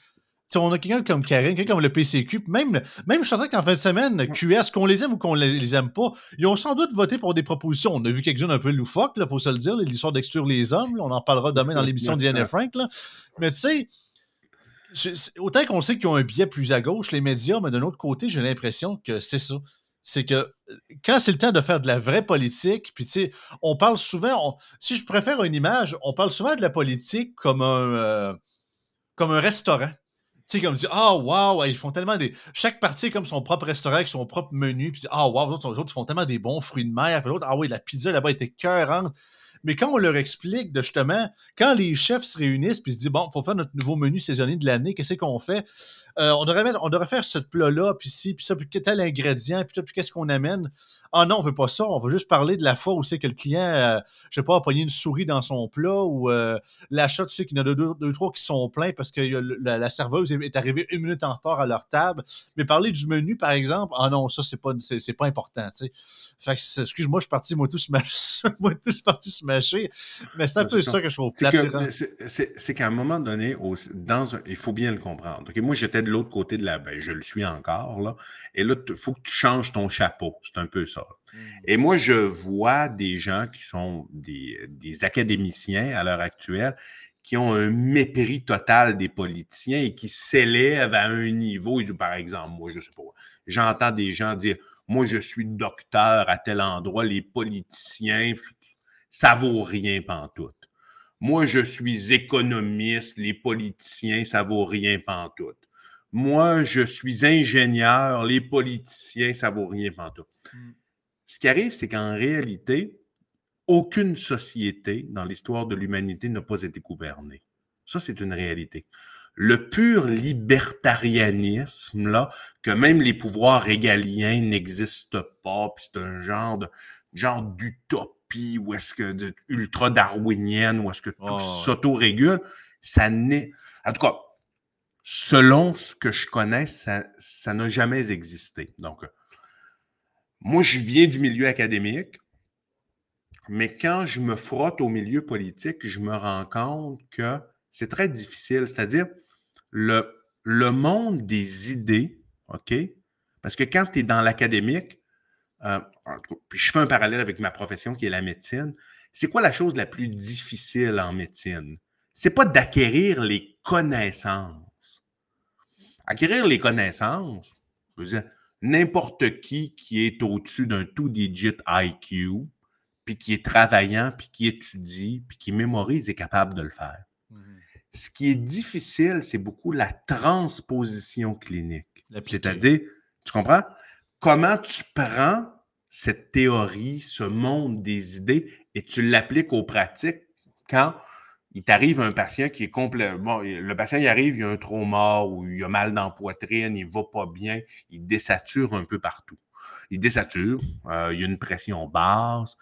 on a quelqu'un comme Karine, quelqu'un comme le PCQ, même, même je sentais qu'en fin de semaine, QS, qu'on les aime ou qu'on les, les aime pas, ils ont sans doute voté pour des propositions. On a vu quelques-unes un peu loufoques, il faut se le dire, l'histoire d'exclure les hommes, on en parlera demain dans l'émission de Frank. Là. Mais tu sais, autant qu'on sait qu'ils ont un biais plus à gauche, les médias, mais d'un autre côté, j'ai l'impression que c'est ça. C'est que quand c'est le temps de faire de la vraie politique, puis tu sais, on parle souvent, si je préfère une image, on parle souvent de la politique comme un, euh, comme un restaurant. Tu sais, comme dire, ah, oh, wow, ils font tellement des. Chaque partie est comme son propre restaurant avec son propre menu. Puis, ah, oh, wow, les autres, les font tellement des bons fruits de mer. Puis l'autre, ah oui, la pizza là-bas était cœurante. Mais quand on leur explique de justement, quand les chefs se réunissent puis se disent, bon, il faut faire notre nouveau menu saisonnier de l'année, qu'est-ce qu'on fait? Euh, on, devrait on devrait faire ce plat-là, puis ci, puis ça, puis tel ingrédient, puis puis qu'est-ce qu'on amène? Ah non, on veut pas ça, on veut juste parler de la fois où c'est que le client, euh, je sais pas, a pogné une souris dans son plat, ou euh, l'achat, tu sais, qu'il y en a deux, deux, trois qui sont pleins parce que la, serveuse est arrivée une minute en retard à leur table. Mais parler du menu, par exemple, ah non, ça, c'est pas, c'est, pas important, tu sais. Fait que, excuse-moi, je suis parti, moi, tout smasher, [laughs] moi, tout parti smasher, mais c'est un peu ça que je trouve C'est qu'à un moment donné, dans il faut bien le comprendre. moi, j'étais de l'autre côté de la. Ben, je le suis encore, là. Et là, il faut que tu changes ton chapeau. C'est un peu ça. Mmh. Et moi, je vois des gens qui sont des, académiciens à l'heure actuelle qui ont un mépris total des politiciens et qui s'élèvent à un niveau. Par exemple, moi, je sais pas, j'entends des gens dire Moi, je suis docteur à tel endroit, les politiciens, ça vaut rien pantoute. Moi, je suis économiste, les politiciens, ça vaut rien pantoute. Moi, je suis ingénieur, les politiciens, ça vaut rien pantoute. Hmm. Ce qui arrive, c'est qu'en réalité, aucune société dans l'histoire de l'humanité n'a pas été gouvernée. Ça, c'est une réalité. Le pur libertarianisme, là, que même les pouvoirs régaliens n'existent pas, puis c'est un genre de genre d'utopie ou est-ce que ultra darwinienne ou est-ce que tout oh, s'auto-régule, ça n'est. En tout cas, selon ce que je connais, ça, n'a jamais existé. Donc, moi, je viens du milieu académique, mais quand je me frotte au milieu politique, je me rends compte que c'est très difficile. C'est-à-dire, le, le monde des idées, OK? Parce que quand tu es dans l'académique, euh, puis je fais un parallèle avec ma profession qui est la médecine, c'est quoi la chose la plus difficile en médecine? C'est pas d'acquérir les connaissances Acquérir les connaissances, je veux dire, n'importe qui qui est au-dessus d'un two-digit IQ, puis qui est travaillant, puis qui étudie, puis qui mémorise, est capable de le faire. Mhm. Ce qui est difficile, c'est beaucoup la transposition clinique. C'est-à-dire, tu comprends? Comment tu prends cette théorie, ce monde des idées, et tu l'appliques aux pratiques quand il t'arrive un patient qui est complet. Bon, le patient, il arrive, il a un trauma ou il a mal dans la poitrine, il va pas bien, il désature un peu partout. Il désature, euh, il y a une pression basse,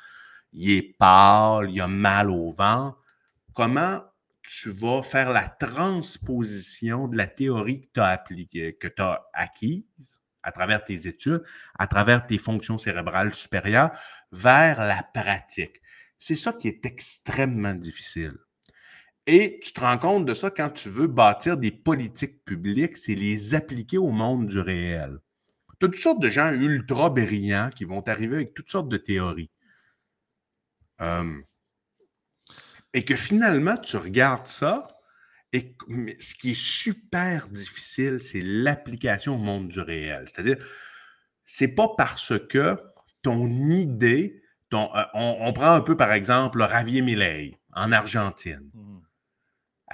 il est pâle, il a mal au ventre. Comment tu vas faire la transposition de la théorie que tu as appliquée, que tu as acquise à travers tes études, à travers tes fonctions cérébrales supérieures, vers la pratique? C'est ça qui est extrêmement difficile. Et tu te rends compte de ça quand tu veux bâtir des politiques publiques, c'est les appliquer au monde du réel. Tu as toutes sortes de gens ultra brillants qui vont arriver avec toutes sortes de théories. Euh, et que finalement, tu regardes ça, et ce qui est super difficile, c'est l'application au monde du réel. C'est-à-dire, c'est pas parce que ton idée, euh, on, prend un peu par exemple Ravier Milei en Argentine. Mmh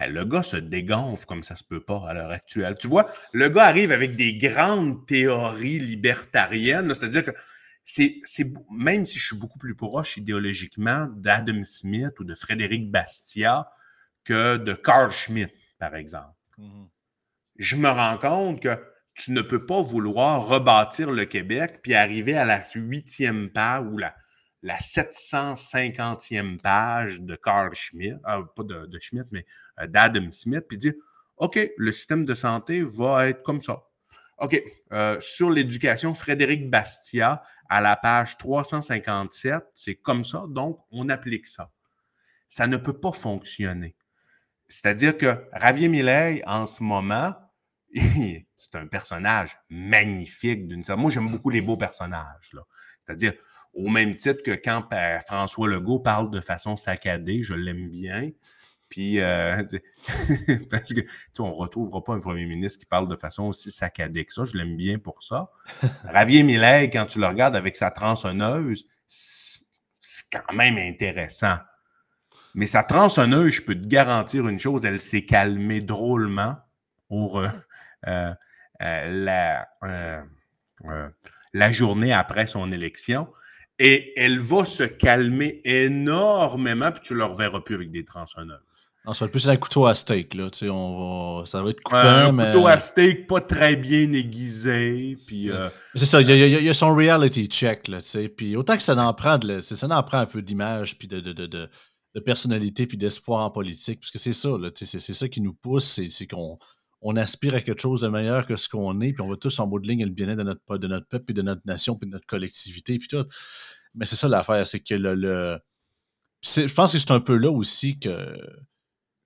le gars se dégonfle comme ça se peut pas à l'heure actuelle. Tu vois, le gars arrive avec des grandes théories libertariennes, c'est-à-dire que c'est, même si je suis beaucoup plus proche idéologiquement d'Adam Smith ou de Frédéric Bastiat que de Carl Schmitt, par exemple. Mm-hmm. Je me rends compte que tu ne peux pas vouloir rebâtir le Québec puis arriver à la huitième page ou la, la 750e page de Carl Schmitt, euh, pas de, de, Schmitt, mais euh, d'Adam Smith, puis dire OK, le système de santé va être comme ça. OK, euh, sur l'éducation, Frédéric Bastiat, à la page 357, c'est comme ça, donc on applique ça. Ça ne peut pas fonctionner. C'est-à-dire que Ravier Millet, en ce moment, [laughs] c'est un personnage magnifique d'une Moi, j'aime beaucoup les beaux personnages. C'est-à-dire, au même titre que quand euh, François Legault parle de façon saccadée, je l'aime bien. Puis, euh, [laughs] parce que, tu on ne retrouvera pas un premier ministre qui parle de façon aussi saccadée que ça. Je l'aime bien pour ça. [laughs] Ravier Millet, quand tu le regardes avec sa tronçonneuse, c'est quand même intéressant. Mais sa tronçonneuse, je peux te garantir une chose, elle s'est calmée drôlement pour euh, euh, la, la journée après son élection. Et elle va se calmer énormément, puis tu ne le reverras plus avec des tronçonneuses. Non, ça va être plus un couteau à steak, là. Tu sais, on va... Ça va être coupant, un couteau à steak pas très bien aiguisé. Puis, euh, c'est ça, il y, a son reality check, là, tu sais. Puis autant que ça en prend, de, ça en prend un peu d'image, puis de, de, de, de, personnalité, puis d'espoir en politique. Parce que c'est ça, là, c'est, c'est ça qui nous pousse, c'est, qu'on on aspire à quelque chose de meilleur que ce qu'on est, puis on va tous en bout de ligne le bien-être de notre, peuple, puis de notre nation, puis de notre collectivité, puis tout. Mais c'est ça l'affaire, c'est que le... le... je pense que c'est un peu là aussi que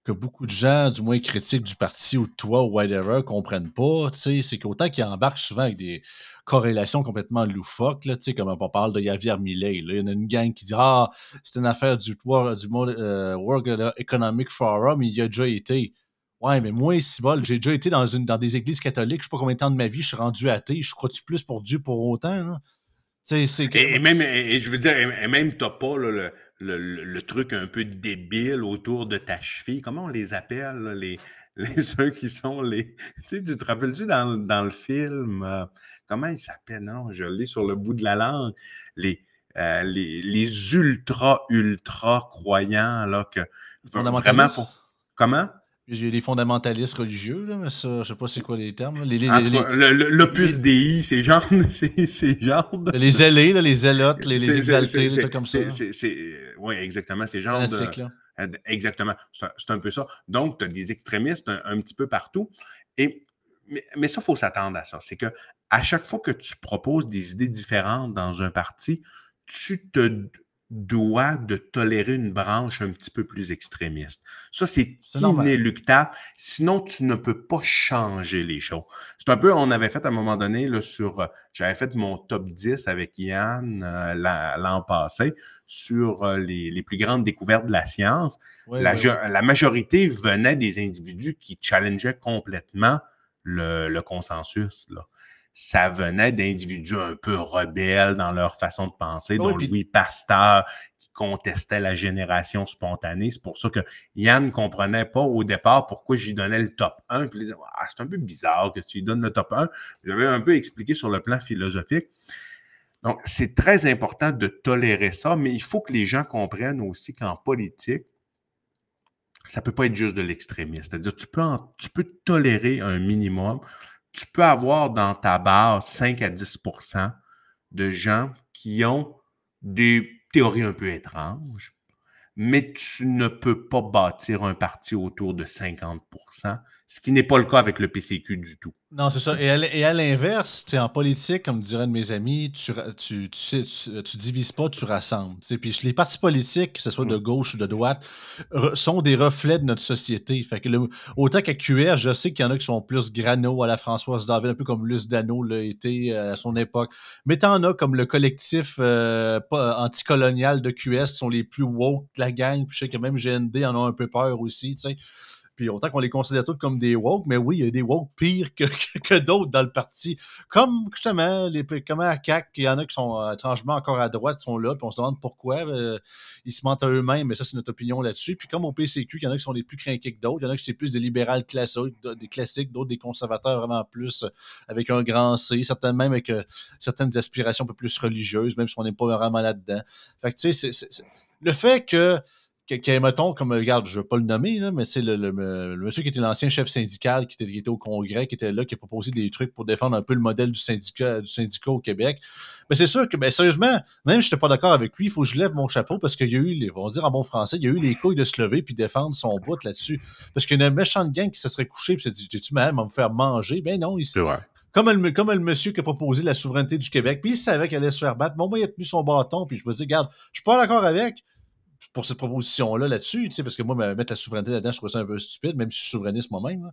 que beaucoup de gens, du moins critiques du parti ou de toi ou whatever, comprennent pas, c'est qu'autant qu'ils embarquent souvent avec des corrélations complètement loufoques, là, comme on parle de Javier Millet, il y en a une gang qui dit Ah, c'est une affaire du, du euh, World Economic Forum, il y a déjà été. Ouais, mais moi, bol, j'ai déjà été dans, une, dans des églises catholiques, je sais pas combien de temps de ma vie, je suis rendu athée, je crois-tu plus pour Dieu pour autant? Et, même, et, je veux dire, et, même t'as pas le, le, truc un peu débile autour de ta cheville. Comment on les appelle, les, [laughs] les ceux qui sont les. Tu sais, tu te rappelles-tu dans, le film, euh, comment ils s'appellent? Non, je l'ai sur le bout de la langue. Les, euh, les, les ultra, ultra croyants, là, que. Vraiment, comment? Il y a des fondamentalistes religieux, là, mais ça, je sais pas c'est quoi les termes. L'opus Dei, c'est genre, [laughs] c'est genre Les zélés, les zélotes, les, exaltés, des trucs comme ça. Oui, exactement, c'est genre de... Exactement, c'est un, peu ça. Donc, tu as des extrémistes un, petit peu partout. Et, mais, mais ça, il faut s'attendre à ça. C'est que à chaque fois que tu proposes des idées différentes dans un parti, tu te doit de tolérer une branche un petit peu plus extrémiste. Ça, c'est inéluctable. Sinon, tu ne peux pas changer les choses. C'est un peu, on avait fait à un moment donné là, sur, euh, j'avais fait mon top 10 avec Yann euh, l'an passé sur euh, les, plus grandes découvertes de la science. la, la, majorité venait des individus qui challengeaient complètement le, le consensus. Là ça venait d'individus un peu rebelles dans leur façon de penser, dont Louis Pasteur qui contestait la génération spontanée. C'est pour ça que Yann ne comprenait pas au départ pourquoi j'y donnais le top 1. Puis il disait ah, c'est un peu bizarre que tu lui donnes le top 1. J'avais un peu expliqué sur le plan philosophique. Donc, c'est très important de tolérer ça, mais il faut que les gens comprennent aussi qu'en politique, ça ne peut pas être juste de l'extrémisme. C'est-à-dire, tu peux, tu peux tolérer un minimum. Tu peux avoir dans ta base 5 à 10% de gens qui ont des théories un peu étranges, mais tu ne peux pas bâtir un parti autour de 50 ce qui n'est pas le cas avec le PCQ du tout. Non, c'est ça. Et à, l'inverse, en politique, comme dirait de mes amis, tu, tu, tu, divises pas, tu rassembles. Puis les partis politiques, que ce soit de mm. gauche ou de droite, sont des reflets de notre société. Fait que autant qu'à QS, je sais qu'il y en a qui sont plus grano à la Françoise David, un peu comme Luce Dano l'a été euh, à son époque. Mais t'en as comme le collectif euh, anticolonial de QS qui sont les plus woke de la gang. Puis je sais que même GND en a un peu peur aussi. Autant qu'on les considère tous comme des woke, mais oui, il y a des woke pires que, [laughs] que, d'autres dans le parti. Comme justement, les, comme à CAC, il y en a qui sont euh, étrangement encore à droite, sont là, puis on se demande pourquoi. Euh, ils se mentent à eux-mêmes, mais ça, c'est notre opinion là-dessus. Puis comme au PCQ, il y en a qui sont les plus craqués que d'autres. Il y en a qui c'est plus des libérales classiques, des classiques, d'autres des conservateurs vraiment plus euh, avec un grand C, certains même avec certaines aspirations un peu plus religieuses, même si on n'est pas vraiment là-dedans. Fait que tu sais, c'est le fait que qui, mettons, comme, regarde, je ne veux pas le nommer, là, mais c'est le, le, monsieur qui était l'ancien chef syndical, qui était, au Congrès, qui était là, qui a proposé des trucs pour défendre un peu le modèle du syndicat, du syndicat au Québec. Mais c'est sûr que, ben, sérieusement, même si je n'étais pas d'accord avec lui, il faut que je lève mon chapeau parce qu'il y a eu, les, on va dire en bon français, il y a eu les couilles de se lever puis défendre son bout là-dessus. Parce qu'il y a une méchante gang qui se serait couché puis s'est dit, tu mal à me faire manger? Ben non, il comme le, comme le monsieur qui a proposé la souveraineté du Québec, puis il savait qu'elle allait se faire battre. Bon, moi, il a tenu son bâton, puis je me dis, regarde, je suis pas d'accord avec, pour cette proposition-là là-dessus, parce que moi, mettre la souveraineté là-dedans, je trouve ça un peu stupide, même si je suis souverainiste moi-même.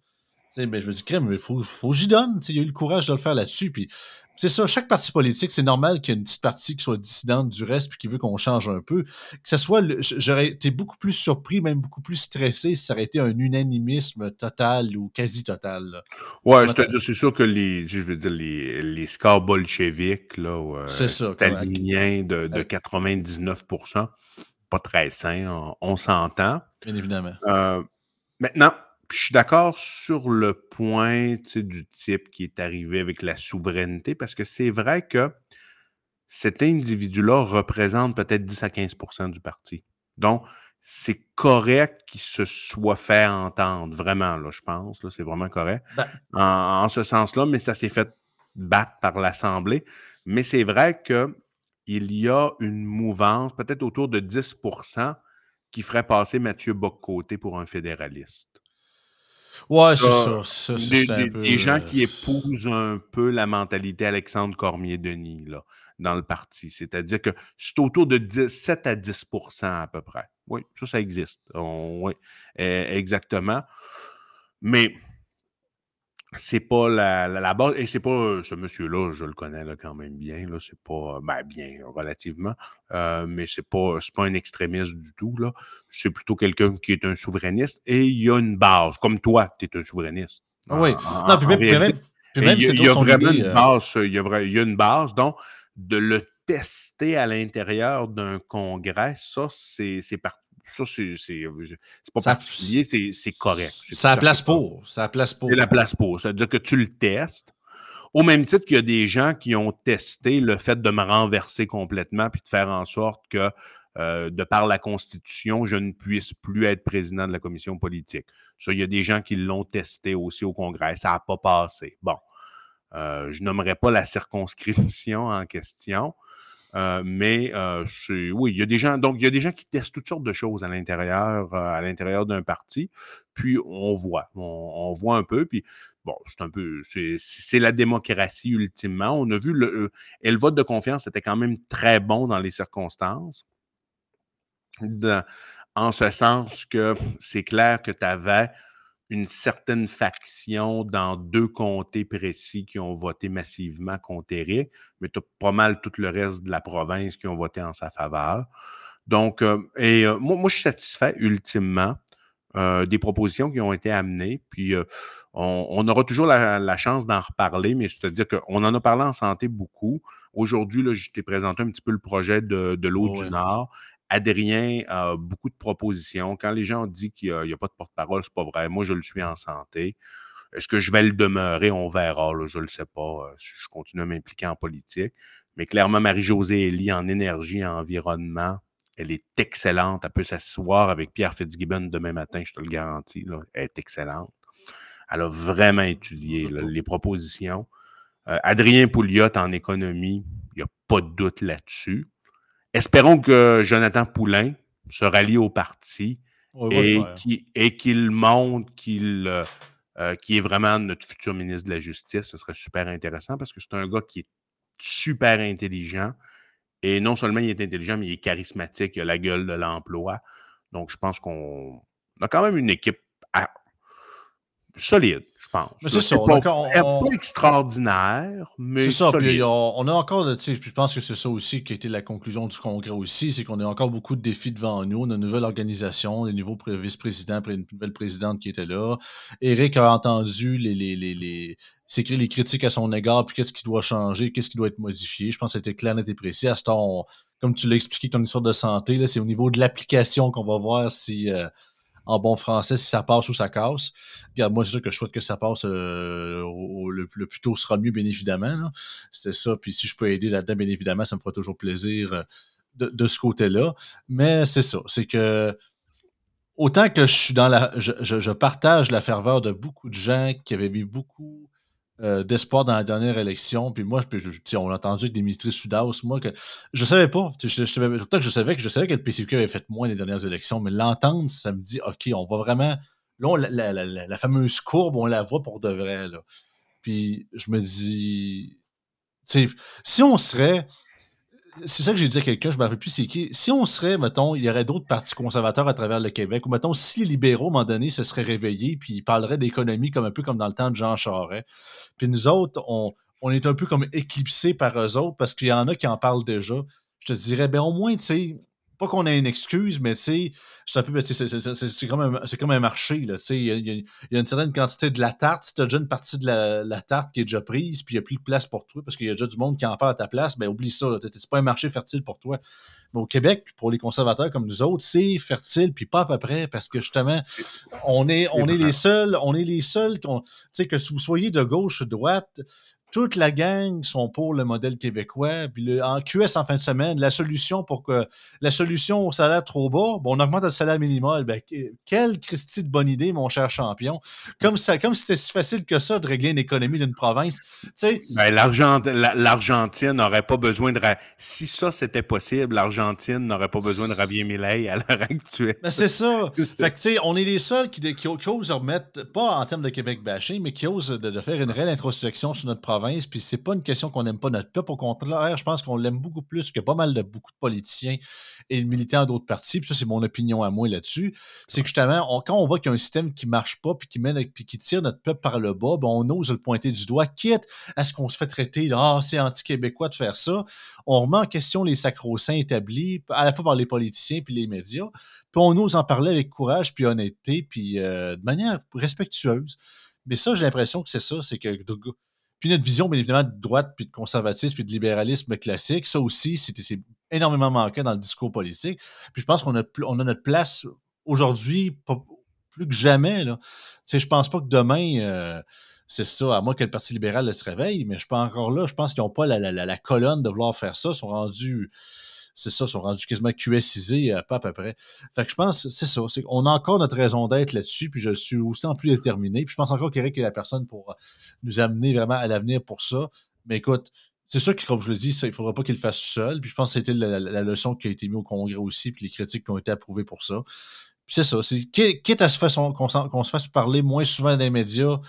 Mais je me dis, crème, il faut, faut que j'y donne. Il y a eu le courage de le faire là-dessus. Puis c'est ça, chaque parti politique, c'est normal qu'il y ait une petite partie qui soit dissidente du reste puis qui veut qu'on change un peu. Que ce soit, j'aurais été beaucoup plus surpris, même beaucoup plus stressé si ça aurait été un unanimisme total ou quasi total. Ouais, je te dis, c'est sûr que les, je veux dire, les, les scores bolcheviques, là, euh, c'est ça, de, de 99 pas très sain, on, s'entend. Bien évidemment. Euh, maintenant, je suis d'accord sur le point du type qui est arrivé avec la souveraineté, parce que c'est vrai que cet individu-là représente peut-être 10 à 15% du parti. Donc, c'est correct qu'il se soit fait entendre, vraiment, là, je pense. C'est vraiment correct ben en, ce sens-là, mais ça s'est fait battre par l'Assemblée. Mais c'est vrai que il y a une mouvance, peut-être autour de 10% qui ferait passer Mathieu Boccoté pour un fédéraliste. Ouais, c'est ça. des, gens qui épousent un peu la mentalité Alexandre Cormier-Denis là, dans le parti. C'est-à-dire que c'est autour de 7 à 10% à peu près. Oui, ça, ça existe. oui, e, exactement. Mais c'est pas la, la, base. Et c'est pas ce monsieur-là, je le connais là, quand même bien. Là, c'est pas ben, bien relativement. Euh, mais c'est pas, pas un extrémiste du tout. Là. C'est plutôt quelqu'un qui est un souverainiste. Et il y a une base. Comme toi, tu es un souverainiste. oui. non, puis même, il y a, vraiment une base. Il y a, il y a une base. Donc, de le tester à l'intérieur d'un congrès, ça, c'est parti ça, c'est pas particulier, c'est correct. Ça place pour. Ça place pour. C'est la place pour. Ça veut dire que tu le testes. Au même titre qu'il y a des gens qui ont testé le fait de me renverser complètement puis de faire en sorte que, euh, de par la Constitution, je ne puisse plus être président de la commission politique. Ça, il y a des gens qui l'ont testé aussi au Congrès. Ça n'a pas passé. Bon. Euh, je nommerai pas la [laughs] circonscription en question, euh, mais euh, oui, il y a des gens, donc il y a des gens qui testent toutes sortes de choses à l'intérieur, euh, à l'intérieur d'un parti. Puis on voit, on, voit un peu. Puis bon, c'est un peu, c'est la démocratie ultimement. On a vu le, et le vote de confiance était quand même très bon dans les circonstances. en ce sens que c'est clair que tu avais une certaine faction dans deux comtés précis qui ont voté massivement contre Éric, mais tu as pas mal tout le reste de la province qui ont voté en sa faveur. Donc, euh, et euh, moi, moi, je suis satisfait ultimement euh, des propositions qui ont été amenées. Puis, on, aura toujours la, chance d'en reparler, mais c'est-à-dire qu'on en a parlé en santé beaucoup. Aujourd'hui, je t'ai présenté un petit peu le projet de, de l'eau du Nord. Adrien a beaucoup de propositions. Quand les gens dit qu'il n'y a, pas de porte-parole, c'est pas vrai. Moi, je le suis en santé. Est-ce que je vais le demeurer? On verra. je ne le sais pas si je continue à m'impliquer en politique. Mais clairement, Marie-Josée Elie, en énergie, en environnement, elle est excellente. Elle peut s'asseoir avec Pierre Fitzgibbon demain matin, je te le garantis. Elle est excellente. Elle a vraiment étudié les propositions. Adrien Pouliot en économie, il n'y a pas de doute là-dessus. Espérons que Jonathan Poulain se rallie au parti et qu'il montre qu'il euh, euh, est vraiment notre futur ministre de la Justice. Ce serait super intéressant parce que c'est un gars qui est super intelligent. Et non seulement il est intelligent, mais il est charismatique, il a la gueule de l'emploi. Donc, je pense qu'on a quand même une équipe solide pense. c'est ça. Pas, pas extraordinaire, mais. C'est ça. Puis on, a encore, je pense que c'est ça aussi qui a été la conclusion du congrès aussi, c'est qu'on a encore beaucoup de défis devant nous. On a une nouvelle organisation, des nouveaux vice-présidents, une nouvelle présidente qui était là. Eric a entendu les, les, les, les les critiques à son égard, puis qu'est-ce qui doit changer, qu'est-ce qui doit être modifié. Je pense que c'était clair, net et précis. À ce temps, comme tu l'as expliqué, ton histoire de santé, c'est au niveau de l'application qu'on va voir si. Euh, en bon français si ça passe ou ça casse. Regarde, moi, c'est sûr que je souhaite que ça passe euh, le, plus tôt sera mieux, bien évidemment. C'est ça. Puis si je peux aider là-dedans, bien évidemment, ça me fera toujours plaisir euh, de, ce côté-là. Mais c'est ça. C'est que autant que je suis dans la. je, partage la ferveur de beaucoup de gens qui avaient mis beaucoup euh, d'espoir dans la dernière élection. Puis moi, je, on a entendu avec Dimitri Soudas, moi, que je savais pas. Je, je, que je savais que je savais que le PCQ avait fait moins les dernières élections, mais l'entendre, ça me dit OK, on va vraiment. Là, la, fameuse courbe, on la voit pour de vrai. Là. Puis je me dis. Si on serait c'est ça que j'ai dit à quelqu'un, je ne me rappelle plus c'est qui. Si on serait, mettons, il y aurait d'autres partis conservateurs à travers le Québec, ou mettons, si les libéraux, à un moment donné, se seraient réveillés, puis ils parleraient d'économie comme un peu comme dans le temps de Jean Charest. Puis nous autres, on, on est un peu comme éclipsés par eux autres parce qu'il y en a qui en parlent déjà. Je te dirais, ben au moins, tu sais, pas qu'on ait une excuse, mais tu sais, c'est comme, un, comme un marché. Là, il, y a, il y a une certaine quantité de la tarte. Si tu as déjà une partie de la, tarte qui est déjà prise, puis il n'y a plus de place pour toi parce qu'il y a déjà du monde qui en parle à ta place, ben oublie ça. C'est pas un marché fertile pour toi. Mais au Québec, pour les conservateurs comme nous autres, c'est fertile, puis pas à peu près, parce que justement, on est, on est les seuls, on est les seuls, que si vous soyez de gauche ou de droite, toute la gang sont pour le modèle québécois. Puis le, en QS en fin de semaine, la solution pour que la solution au salaire trop bas, bon, on augmente le salaire minimal. Ben, quelle Christie de bonne idée, mon cher champion. Comme ça, comme c'était si facile que ça de régler une économie d'une province. Ben, L'Argentine n'aurait pas besoin de. Si ça c'était possible, l'Argentine n'aurait pas besoin de Rabier Millet à l'heure actuelle. Ben, [laughs] c'est ça. fait que, tu sais, on est les seuls qui, qui, osent remettre, pas en termes de Québec bashing, mais qui osent de, de faire une réelle introspection sur notre province puis c'est pas une question qu'on n'aime pas notre peuple. Au contraire, je pense qu'on l'aime beaucoup plus que pas mal de beaucoup de politiciens et de militants d'autres partis. Puis ça, c'est mon opinion à moi là-dessus. C'est que justement, quand on voit qu'il y a un système qui marche pas, puis qui mène, puis qui tire notre peuple par le bas, ben on ose le pointer du doigt, quitte à ce qu'on se fait traiter ah, c'est anti-québécois de faire ça. On remet en question les sacro-saints établis, à la fois par les politiciens puis les médias. Puis on ose en parler avec courage puis honnêteté, puis euh, de manière respectueuse. Mais ça, j'ai l'impression que c'est ça, c'est que puis notre vision, bien évidemment, de droite, puis de conservatisme, puis de libéralisme classique, ça aussi, c'est énormément manqué dans le discours politique. Puis je pense qu'on a, on a notre place aujourd'hui, plus que jamais. Là. Je pense pas que demain, euh, c'est ça, à moins que le Parti libéral se réveille, mais je suis pas encore là. Je pense qu'ils n'ont pas la, la, colonne de vouloir faire ça. Ils sont rendus c'est ça, sont rendus quasiment QSisés, euh, pas à peu près. Fait que je pense, c'est ça, on a encore notre raison d'être là-dessus, puis je suis aussi en plus déterminé. Puis je pense encore qu'Eric est la personne pour euh, nous amener vraiment à l'avenir pour ça. Mais écoute, c'est sûr que, comme je le dis, il ne faudra pas qu'il le fasse seul. Puis je pense que c'était la, la, leçon qui a été mise au Congrès aussi, puis les critiques qui ont été approuvées pour ça c'est ça. C'est, quitte à se qu'on, se fasse parler moins souvent des médias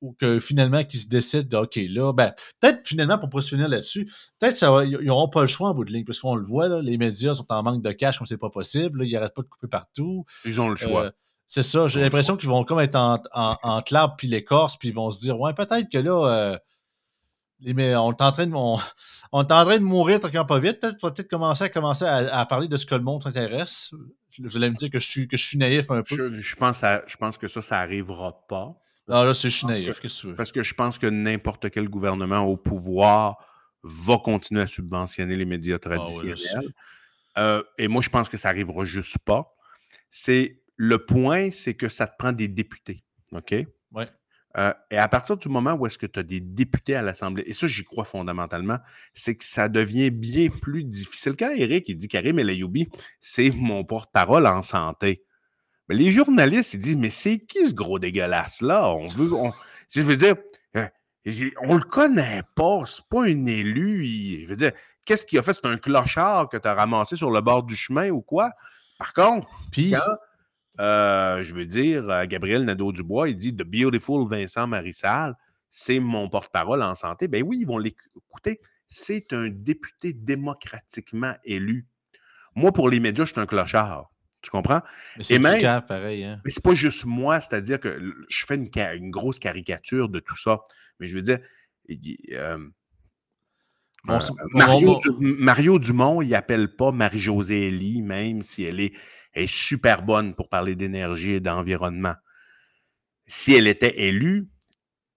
ou que finalement qu'ils se décident de OK, là, ben, peut-être finalement, pour se finir là-dessus, peut-être qu'ils n'auront pas le choix en bout de ligne, parce qu'on le voit, là, les médias sont en manque de cash comme c'est pas possible. ils n'arrêtent pas de couper partout. Ils ont le choix. Euh, c'est ça. J'ai l'impression qu'ils vont comme être en, en, entre l'arbre puis l'écorce, puis ils vont se dire Ouais, peut-être que là. Euh, les, on est en train de, on, on est en train de mourir tant pas vite. Peut-être, faut peut-être commencer à commencer à, parler de ce que le monde intéresse. Je vais me dire que je suis, que je suis naïf un peu. Je, pense, je pense que ça, ça n'arrivera pas. Non, là, c'est je suis naïf. Qu'est-ce que tu veux? Parce que je pense que n'importe quel gouvernement au pouvoir va continuer à subventionner les médias ah traditionnels. euh, et moi, je pense que ça n'arrivera juste pas. C'est le point, c'est que ça te prend des députés. OK? Ouais. Euh, et à partir du moment où est-ce que tu as des députés à l'Assemblée, et ça, j'y crois fondamentalement, c'est que ça devient bien plus difficile. Quand Eric il dit Karim El Ayoubi, c'est mon porte-parole en santé. Mais les journalistes, ils disent Mais c'est qui ce gros dégueulasse-là? On veut. je veux dire, euh, on le connaît pas, c'est pas un élu. je veux dire, qu'est-ce qu'il a fait? C'est un clochard que tu as ramassé sur le bord du chemin ou quoi? Par contre, Puis, quand euh, je veux dire, euh, Gabriel Nadeau-Dubois, il dit The Beautiful Vincent Marissal, c'est mon porte-parole en santé. Ben oui, ils vont l'écouter. C'est un député démocratiquement élu. Moi, pour les médias, je suis un clochard. Tu comprends? Mais c'est même, pareil. Hein? Mais c'est pas juste moi, c'est-à-dire que je fais une, grosse caricature de tout ça. Mais je veux dire, euh, Mario, Dumont, il n'appelle pas Marie-Josée Elie, même si elle est est super bonne pour parler d'énergie et d'environnement. Si elle était élue,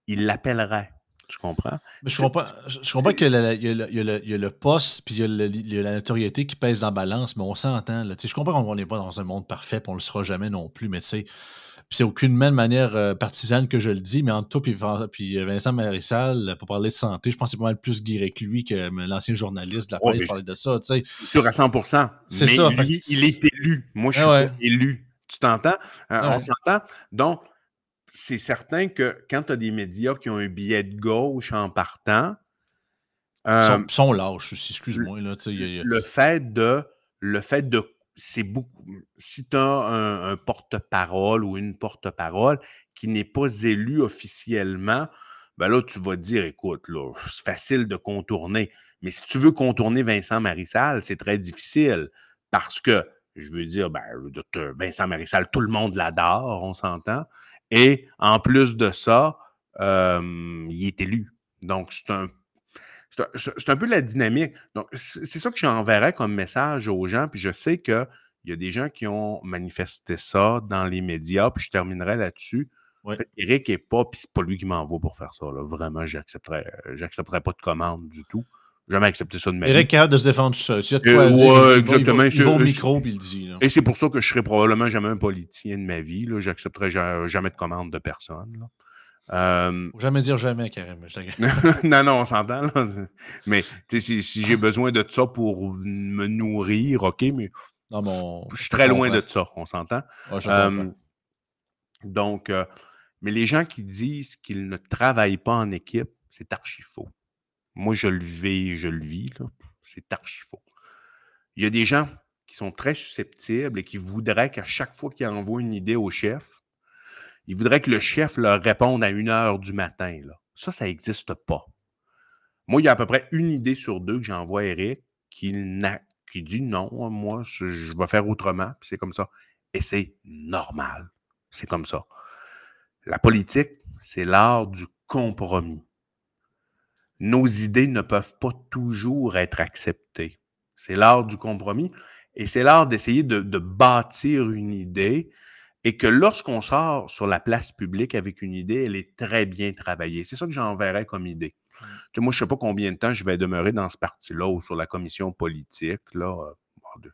il l'appellerait. Tu comprends? je comprends, je comprends qu'il y, a le poste puis il y a, la notoriété qui pèse en balance, mais on s'entend. Je comprends qu'on n'est pas dans un monde parfait et on ne le sera jamais non plus, mais tu sais, c'est aucunement de manière euh, partisane que je le dis, mais entre toi puis, Vincent Marissal, pour parler de santé, je pense que c'est pas mal plus guiré que lui que l'ancien journaliste de la presse parler de ça. Tu sais. Sûr à 100% C'est ça. il est élu. Moi, je ah suis élu. Tu t'entends? Euh, on s'entend? Donc, c'est certain que quand tu as des médias qui ont un billet de gauche en partant. Euh, ils sont, lâches aussi, excuse-moi. Le fait de le fait de c'est beaucoup. Si tu as un, porte-parole ou une porte-parole qui n'est pas élu officiellement, ben là, tu vas dire, écoute, [laughs] c'est facile de contourner. Mais si tu veux contourner Vincent Marissal, c'est très difficile parce que, je veux dire, ben, Vincent Marissal, tout le monde l'adore, on s'entend. Et en plus de ça, il est élu. Donc, c'est un c'est un peu la dynamique. Donc, c'est ça que j'enverrais comme message aux gens. Puis je sais qu'il y a des gens qui ont manifesté ça dans les médias. Puis je terminerai là-dessus. Eric n'est pas, puis c'est pas lui qui m'envoie pour faire ça. Vraiment, j'accepterais, j'accepterais pas de commande du tout. Jamais accepté ça de ma vie. Eric a de se défendre tout seul. Quoi ouais, exactement. Il va, au micro, puis il dit. Et c'est pour ça que je serai probablement jamais un politicien de ma vie. J'accepterai jamais de commande de personne. Là. Euh, jamais dire jamais, carrément. [laughs] non, non, on s'entend. Mais si, si j'ai besoin de ça pour me nourrir, OK, mais je suis très loin de ça, on s'entend. Euh, donc, euh, mais les gens qui disent qu'ils ne travaillent pas en équipe, c'est archi faux. Moi, je le vis, je le vis, c'est archi faux. Il y a des gens qui sont très susceptibles et qui voudraient qu'à chaque fois qu'ils envoient une idée au chef, il voudrait que le chef leur réponde à une heure du matin. Ça, ça n'existe pas. Moi, il y a à peu près une idée sur deux que j'envoie à Eric qui, dit non, moi, je vais faire autrement, puis c'est comme ça. Et c'est normal. C'est comme ça. La politique, c'est l'art du compromis. Nos idées ne peuvent pas toujours être acceptées. C'est l'art du compromis et c'est l'art d'essayer de, de, bâtir une idée et que lorsqu'on sort sur la place publique avec une idée, elle est très bien travaillée. C'est ça que j'enverrais comme idée. Mmh. moi, je ne sais pas combien de temps je vais demeurer dans ce parti-là ou sur la commission politique. Là, euh, de,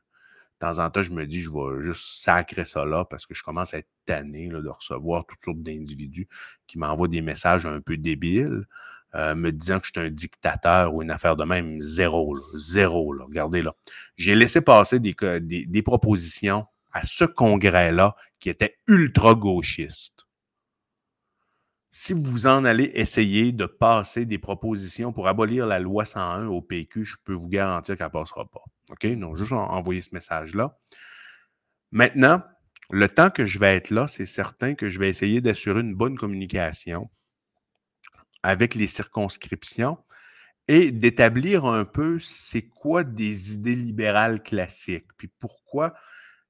temps en temps, je me dis, je vais juste sacrer ça là parce que je commence à être tanné de recevoir toutes sortes d'individus qui m'envoient des messages un peu débiles. Euh, me disant que je suis un dictateur ou une affaire de même, zéro, zéro. regardez là. J'ai laissé passer des, des propositions à ce congrès-là qui était ultra-gauchiste. Si vous en allez essayer de passer des propositions pour abolir la loi 101 au PQ, je peux vous garantir qu'elle ne passera pas. OK? Donc, juste envoyer ce message-là. Maintenant, le temps que je vais être là, c'est certain que je vais essayer d'assurer une bonne communication avec les circonscriptions et d'établir un peu c'est quoi des idées libérales classiques, puis pourquoi,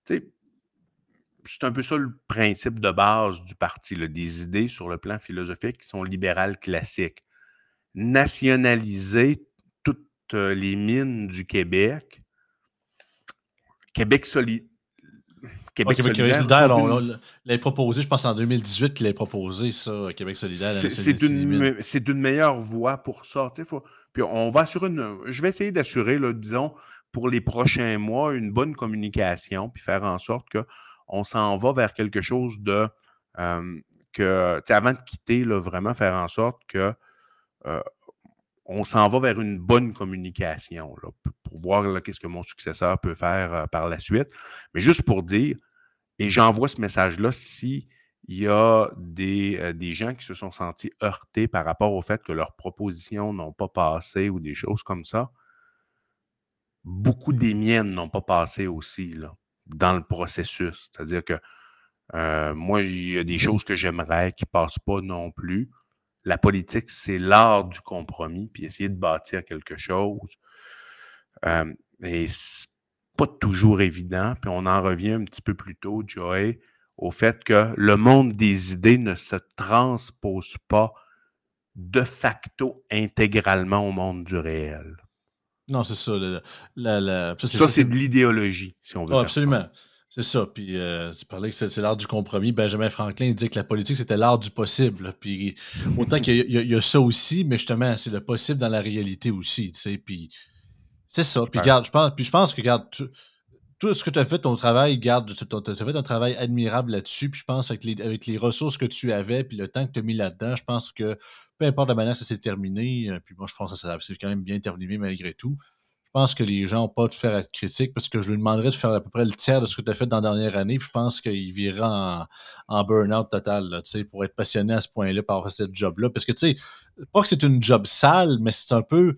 tu sais, c'est un peu ça le principe de base du parti, des idées sur le plan philosophique qui sont libérales classiques. Nationaliser toutes euh, les mines du Québec, Québec, solide. Québec, solidaire. on, l'a proposé, je pense en 2018 qu'il l'a proposé, ça, Québec solidaire. C'est une, meilleure voie pour ça. puis on va assurer une. Je vais essayer d'assurer, disons, pour les prochains mois, une bonne communication, puis faire en sorte que on s'en va vers quelque chose de que, avant de quitter, là, vraiment faire en sorte que on s'en va vers une bonne communication pour voir qu'est-ce que mon successeur peut faire par la suite. Mais juste pour dire, et j'envoie ce message-là si il y a des, des, gens qui se sont sentis heurtés par rapport au fait que leurs propositions n'ont pas passé ou des choses comme ça. Beaucoup des miennes n'ont pas passé aussi là, dans le processus. C'est-à-dire que euh, moi, il y a des choses que j'aimerais qui ne passent pas non plus. La politique, c'est l'art du compromis, puis essayer de bâtir quelque chose. Euh, et c'est pas toujours évident. Puis on en revient un petit peu plus tôt, Joey, au fait que le monde des idées ne se transpose pas de facto intégralement au monde du réel. Non, c'est ça. ça, c'est de l'idéologie, si on veut. Oh, absolument. C'est ça. Puis euh, tu parlais que c'est l'art du compromis. Benjamin Franklin dit que la politique, c'était l'art du possible. Puis autant qu'il y, a ça aussi, mais justement, c'est le possible dans la réalité aussi. Tu sais, puis c'est ça. Puis garde, je pense, puis je pense que garde tout, ce que tu as fait ton travail, garde, tu as fait un travail admirable là-dessus. Puis je pense avec les, avec les ressources que tu avais, puis le temps que tu as mis là-dedans, je pense que peu importe la manière ça s'est terminé, euh, puis moi je pense que ça s'est quand même bien terminé malgré tout. Je pense que les gens n'ont pas de faire être critique parce que je lui demanderais de faire à peu près le tiers de ce que tu as fait dans la dernière année. Puis je pense qu'il vira en, burn-out total là, pour être passionné à ce point-là par ce job-là. Parce que, tu sais, pas que c'est une job sale, mais c'est un peu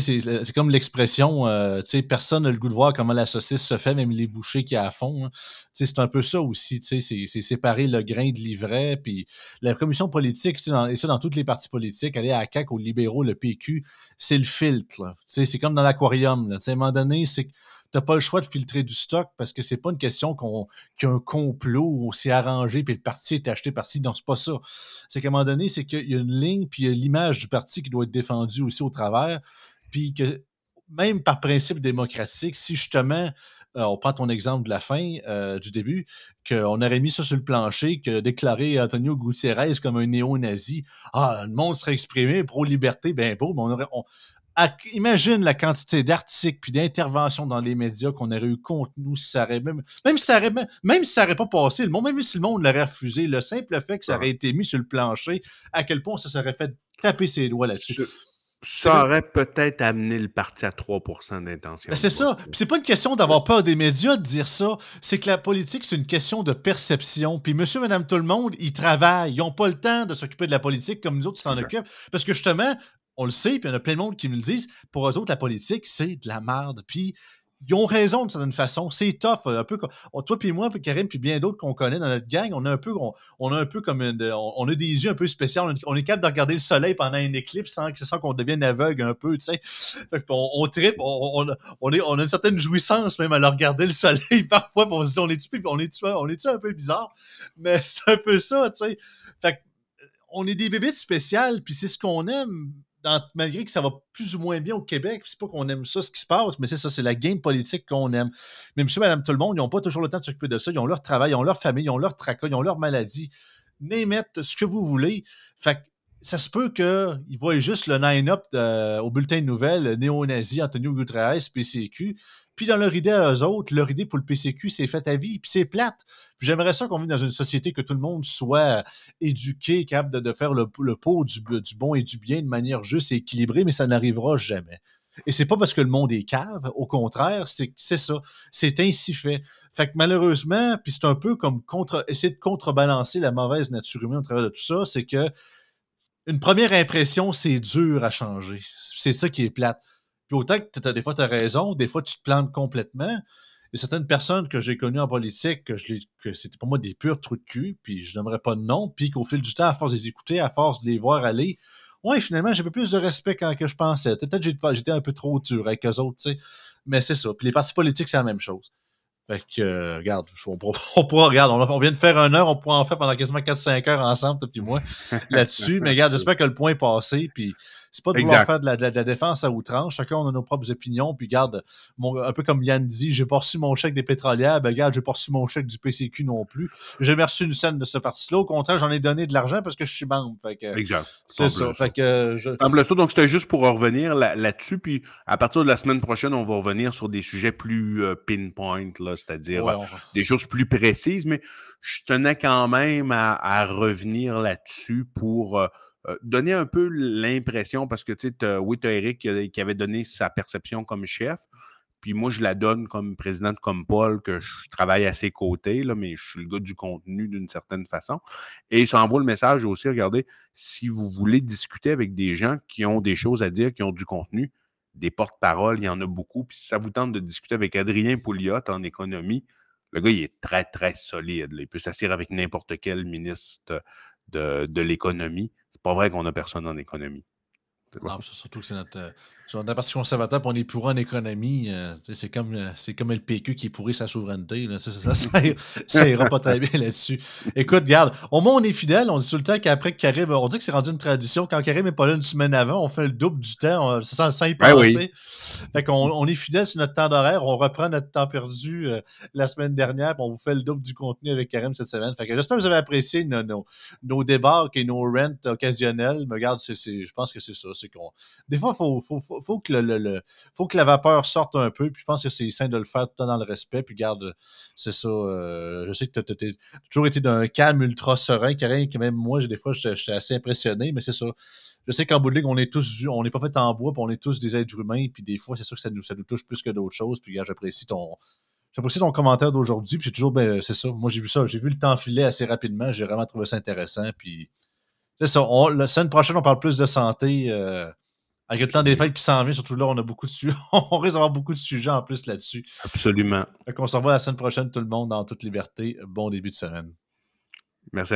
c'est comme l'expression, euh, personne n'a le goût de voir comment la saucisse se fait, même les bouchers qui à fond. Hein. C'est un peu ça aussi, c'est séparer le grain de l'ivraie. Puis la commission politique, et ça dans toutes les partis politiques, aller à la CAQ, aux libéraux, le PQ, c'est le filtre. C'est comme dans l'aquarium. À un moment donné, c'est n'as pas le choix de filtrer du stock parce que c'est pas une question qu'on qu'il y a un complot s'est arrangé puis le parti est acheté par-ci. Non, c'est pas ça. C'est qu'à un moment donné, c'est qu'il y a une ligne puis il y a l'image du parti qui doit être défendue aussi au travers. Puis que même par principe démocratique, si justement euh, on prend ton exemple de la fin, euh, du début, qu'on aurait mis ça sur le plancher, que déclaré Antonio Gutiérrez comme un néo-nazi, ah, le monde serait exprimé pro-liberté, ben beau, mais on aurait, imagine la quantité d'articles puis d'interventions dans les médias qu'on aurait eu contre nous si ça aurait même, même si ça aurait, même si ça aurait pas passé, le monde, même si le monde l'aurait refusé, le simple fait que ça aurait été mis sur le plancher, à quel point ça serait fait taper ses doigts là-dessus. Ça aurait peut-être amené le parti à 3% d'intention. Ben, c'est ça. Puis c'est pas une question d'avoir peur des médias de dire ça. C'est que la politique, c'est une question de perception. Puis monsieur, madame, tout le monde, ils travaillent. Ils n'ont pas le temps de s'occuper de la politique comme nous autres, ils s'en occupent. Parce que justement, on le sait, puis il y en a plein de monde qui me le disent, pour eux autres, la politique, c'est de la merde. Puis ils ont raison d'une certaine façon. C'est tough. Un peu toi puis moi, puis Karim, puis bien d'autres qu'on connaît dans notre gang, on a un peu, on, a un peu comme on, a des yeux un peu spéciaux. On, est capable de regarder le soleil pendant une éclipse sans, sans qu'on devienne aveugle un peu, tu sais. On, on tripe, on, a une certaine jouissance même à regarder le [laughs] soleil parfois, on se dit on est-tu on est, on est un peu bizarre, mais [laughs] c'est un peu ça, tu. Fait on est des bébés spéciales, puis c'est ce qu'on aime malgré que ça va plus ou moins bien au Québec, c'est pas qu'on aime ça, ce qui se passe, mais c'est ça, c'est la game politique qu'on aime. Mais monsieur, madame, tout le monde, ils n'ont pas toujours le temps de s'occuper de ça. Ils ont leur travail, ils ont leur famille, ils ont leur tracas, ils ont leur maladie. N'émettent ce que vous voulez. Fait ça se peut qu'il voient juste le line-up au bulletin de nouvelles néo-nazi, Antonio Guterres, PCQ. Puis dans leur idée à eux autres, leur idée pour le PCQ, c'est fait à vie, puis c'est plate. J'aimerais ça qu'on vive dans une société que tout le monde soit éduqué, capable de, faire le, pot du, bon et du bien de manière juste et équilibrée, mais ça n'arrivera jamais. Et c'est pas parce que le monde est cave, au contraire, c'est ça. C'est ainsi fait. Fait que malheureusement, puis c'est un peu comme contre, essayer de contrebalancer la mauvaise nature humaine au travers de tout ça, c'est que une première impression, c'est dur à changer. C'est ça qui est plate. Puis autant que des fois, tu as raison, des fois, tu te plantes complètement. Il y a certaines personnes que j'ai connues en politique que, je que c'était pour moi des purs trous de cul, puis je n'aimerais pas de nom, puis qu'au fil du temps, à force de les écouter, à force de les voir aller, ouais, finalement, j'ai plus de respect que je pensais. Peut-être que j'étais un peu trop dur avec eux autres, tu sais. Mais c'est ça. Puis les partis politiques, c'est la même chose. Fait que, euh, regarde, [laughs] on pourra, regarde, on, vient de faire une heure, on pourra en faire pendant quasiment 4-5 heures ensemble, puis moi, [laughs] là-dessus. Mais regarde, j'espère que le point est passé, puis c'est pas de vouloir faire de la, défense à outrance. Chacun, on a nos propres opinions. Puis, garde, un peu comme Yann dit, j'ai pas reçu mon chèque des pétrolières. Ben, regarde, j'ai pas reçu mon chèque du PCQ non plus. J'ai reçu une scène de ce parti-là. Au contraire, j'en ai donné de l'argent parce que je suis membre. exact. C'est ça. Fait que, je... ça. Donc, c'était juste pour revenir là-dessus. puis, à partir de la semaine prochaine, on va revenir sur des sujets plus euh, pinpoint, c'est-à-dire euh, des choses plus précises. Mais je tenais quand même à, revenir là-dessus pour euh, donner un peu l'impression, parce que tu sais, oui, tu as Eric qui, avait donné sa perception comme chef, puis moi, je la donne comme président comme Paul, que je travaille à ses côtés, là, mais je suis le gars du contenu d'une certaine façon. Et ça envoie le message aussi, regardez, si vous voulez discuter avec des gens qui ont des choses à dire, qui ont du contenu, des porte-paroles, il y en a beaucoup. Puis si ça vous tente de discuter avec Adrien Pouliot en économie, le gars, il est très, très solide. Il peut s'asseoir avec n'importe quel ministre de, de l'économie. C'est pas vrai qu'on a personne en économie. Non, surtout que c'est notre, euh, sur le Parti conservateur, on est pourri en économie. Euh, c'est comme, euh, comme le PQ qui est pourri sa souveraineté. Là, ça, ça, ça, ira pas très bien là-dessus. Écoute, regarde, au moins on est fidèle. On dit tout le temps qu'après Karim, on dit que c'est rendu une tradition. Quand Karim n'est pas là une semaine avant, on fait le double du temps. sans, sans y ben penser. Fait qu'on on est fidèle sur notre temps d'horaire. On reprend notre temps perdu la semaine dernière. on vous fait le double du contenu avec Karim cette semaine. Fait que j'espère que vous avez apprécié nos, nos, nos débats et nos rents occasionnels. Mais regarde, c'est, je pense que c'est ça. C'est qu'on, des fois, il faut, faut, faut faut que le, faut que la vapeur sorte un peu. Puis je pense que c'est sain de le faire tout le dans le respect. Puis garde, c'est ça. Euh, je sais que tu as, toujours été d'un calme ultra serein, que même moi, des fois, j'étais assez impressionné, mais c'est ça. Je sais qu'en bout de ligne, on est tous, on n'est pas fait en bois, puis on est tous des êtres humains, puis des fois, c'est sûr que ça nous, ça nous touche plus que d'autres choses. Puis j'apprécie ton, J'apprécie ton commentaire d'aujourd'hui. Puis c'est toujours, ben, c'est ça. Moi, j'ai vu ça. J'ai vu le temps filer assez rapidement. J'ai vraiment trouvé ça intéressant. Puis c'est ça. la semaine prochaine, on parle plus de santé. Euh, avec le temps des fêtes qui s'en vient, surtout là, on a beaucoup de sujets. [laughs] on risque d'avoir beaucoup de sujets en plus là-dessus. Absolument. Fait qu'on se revoit la semaine prochaine, tout le monde, en toute liberté. Bon début de semaine. Merci.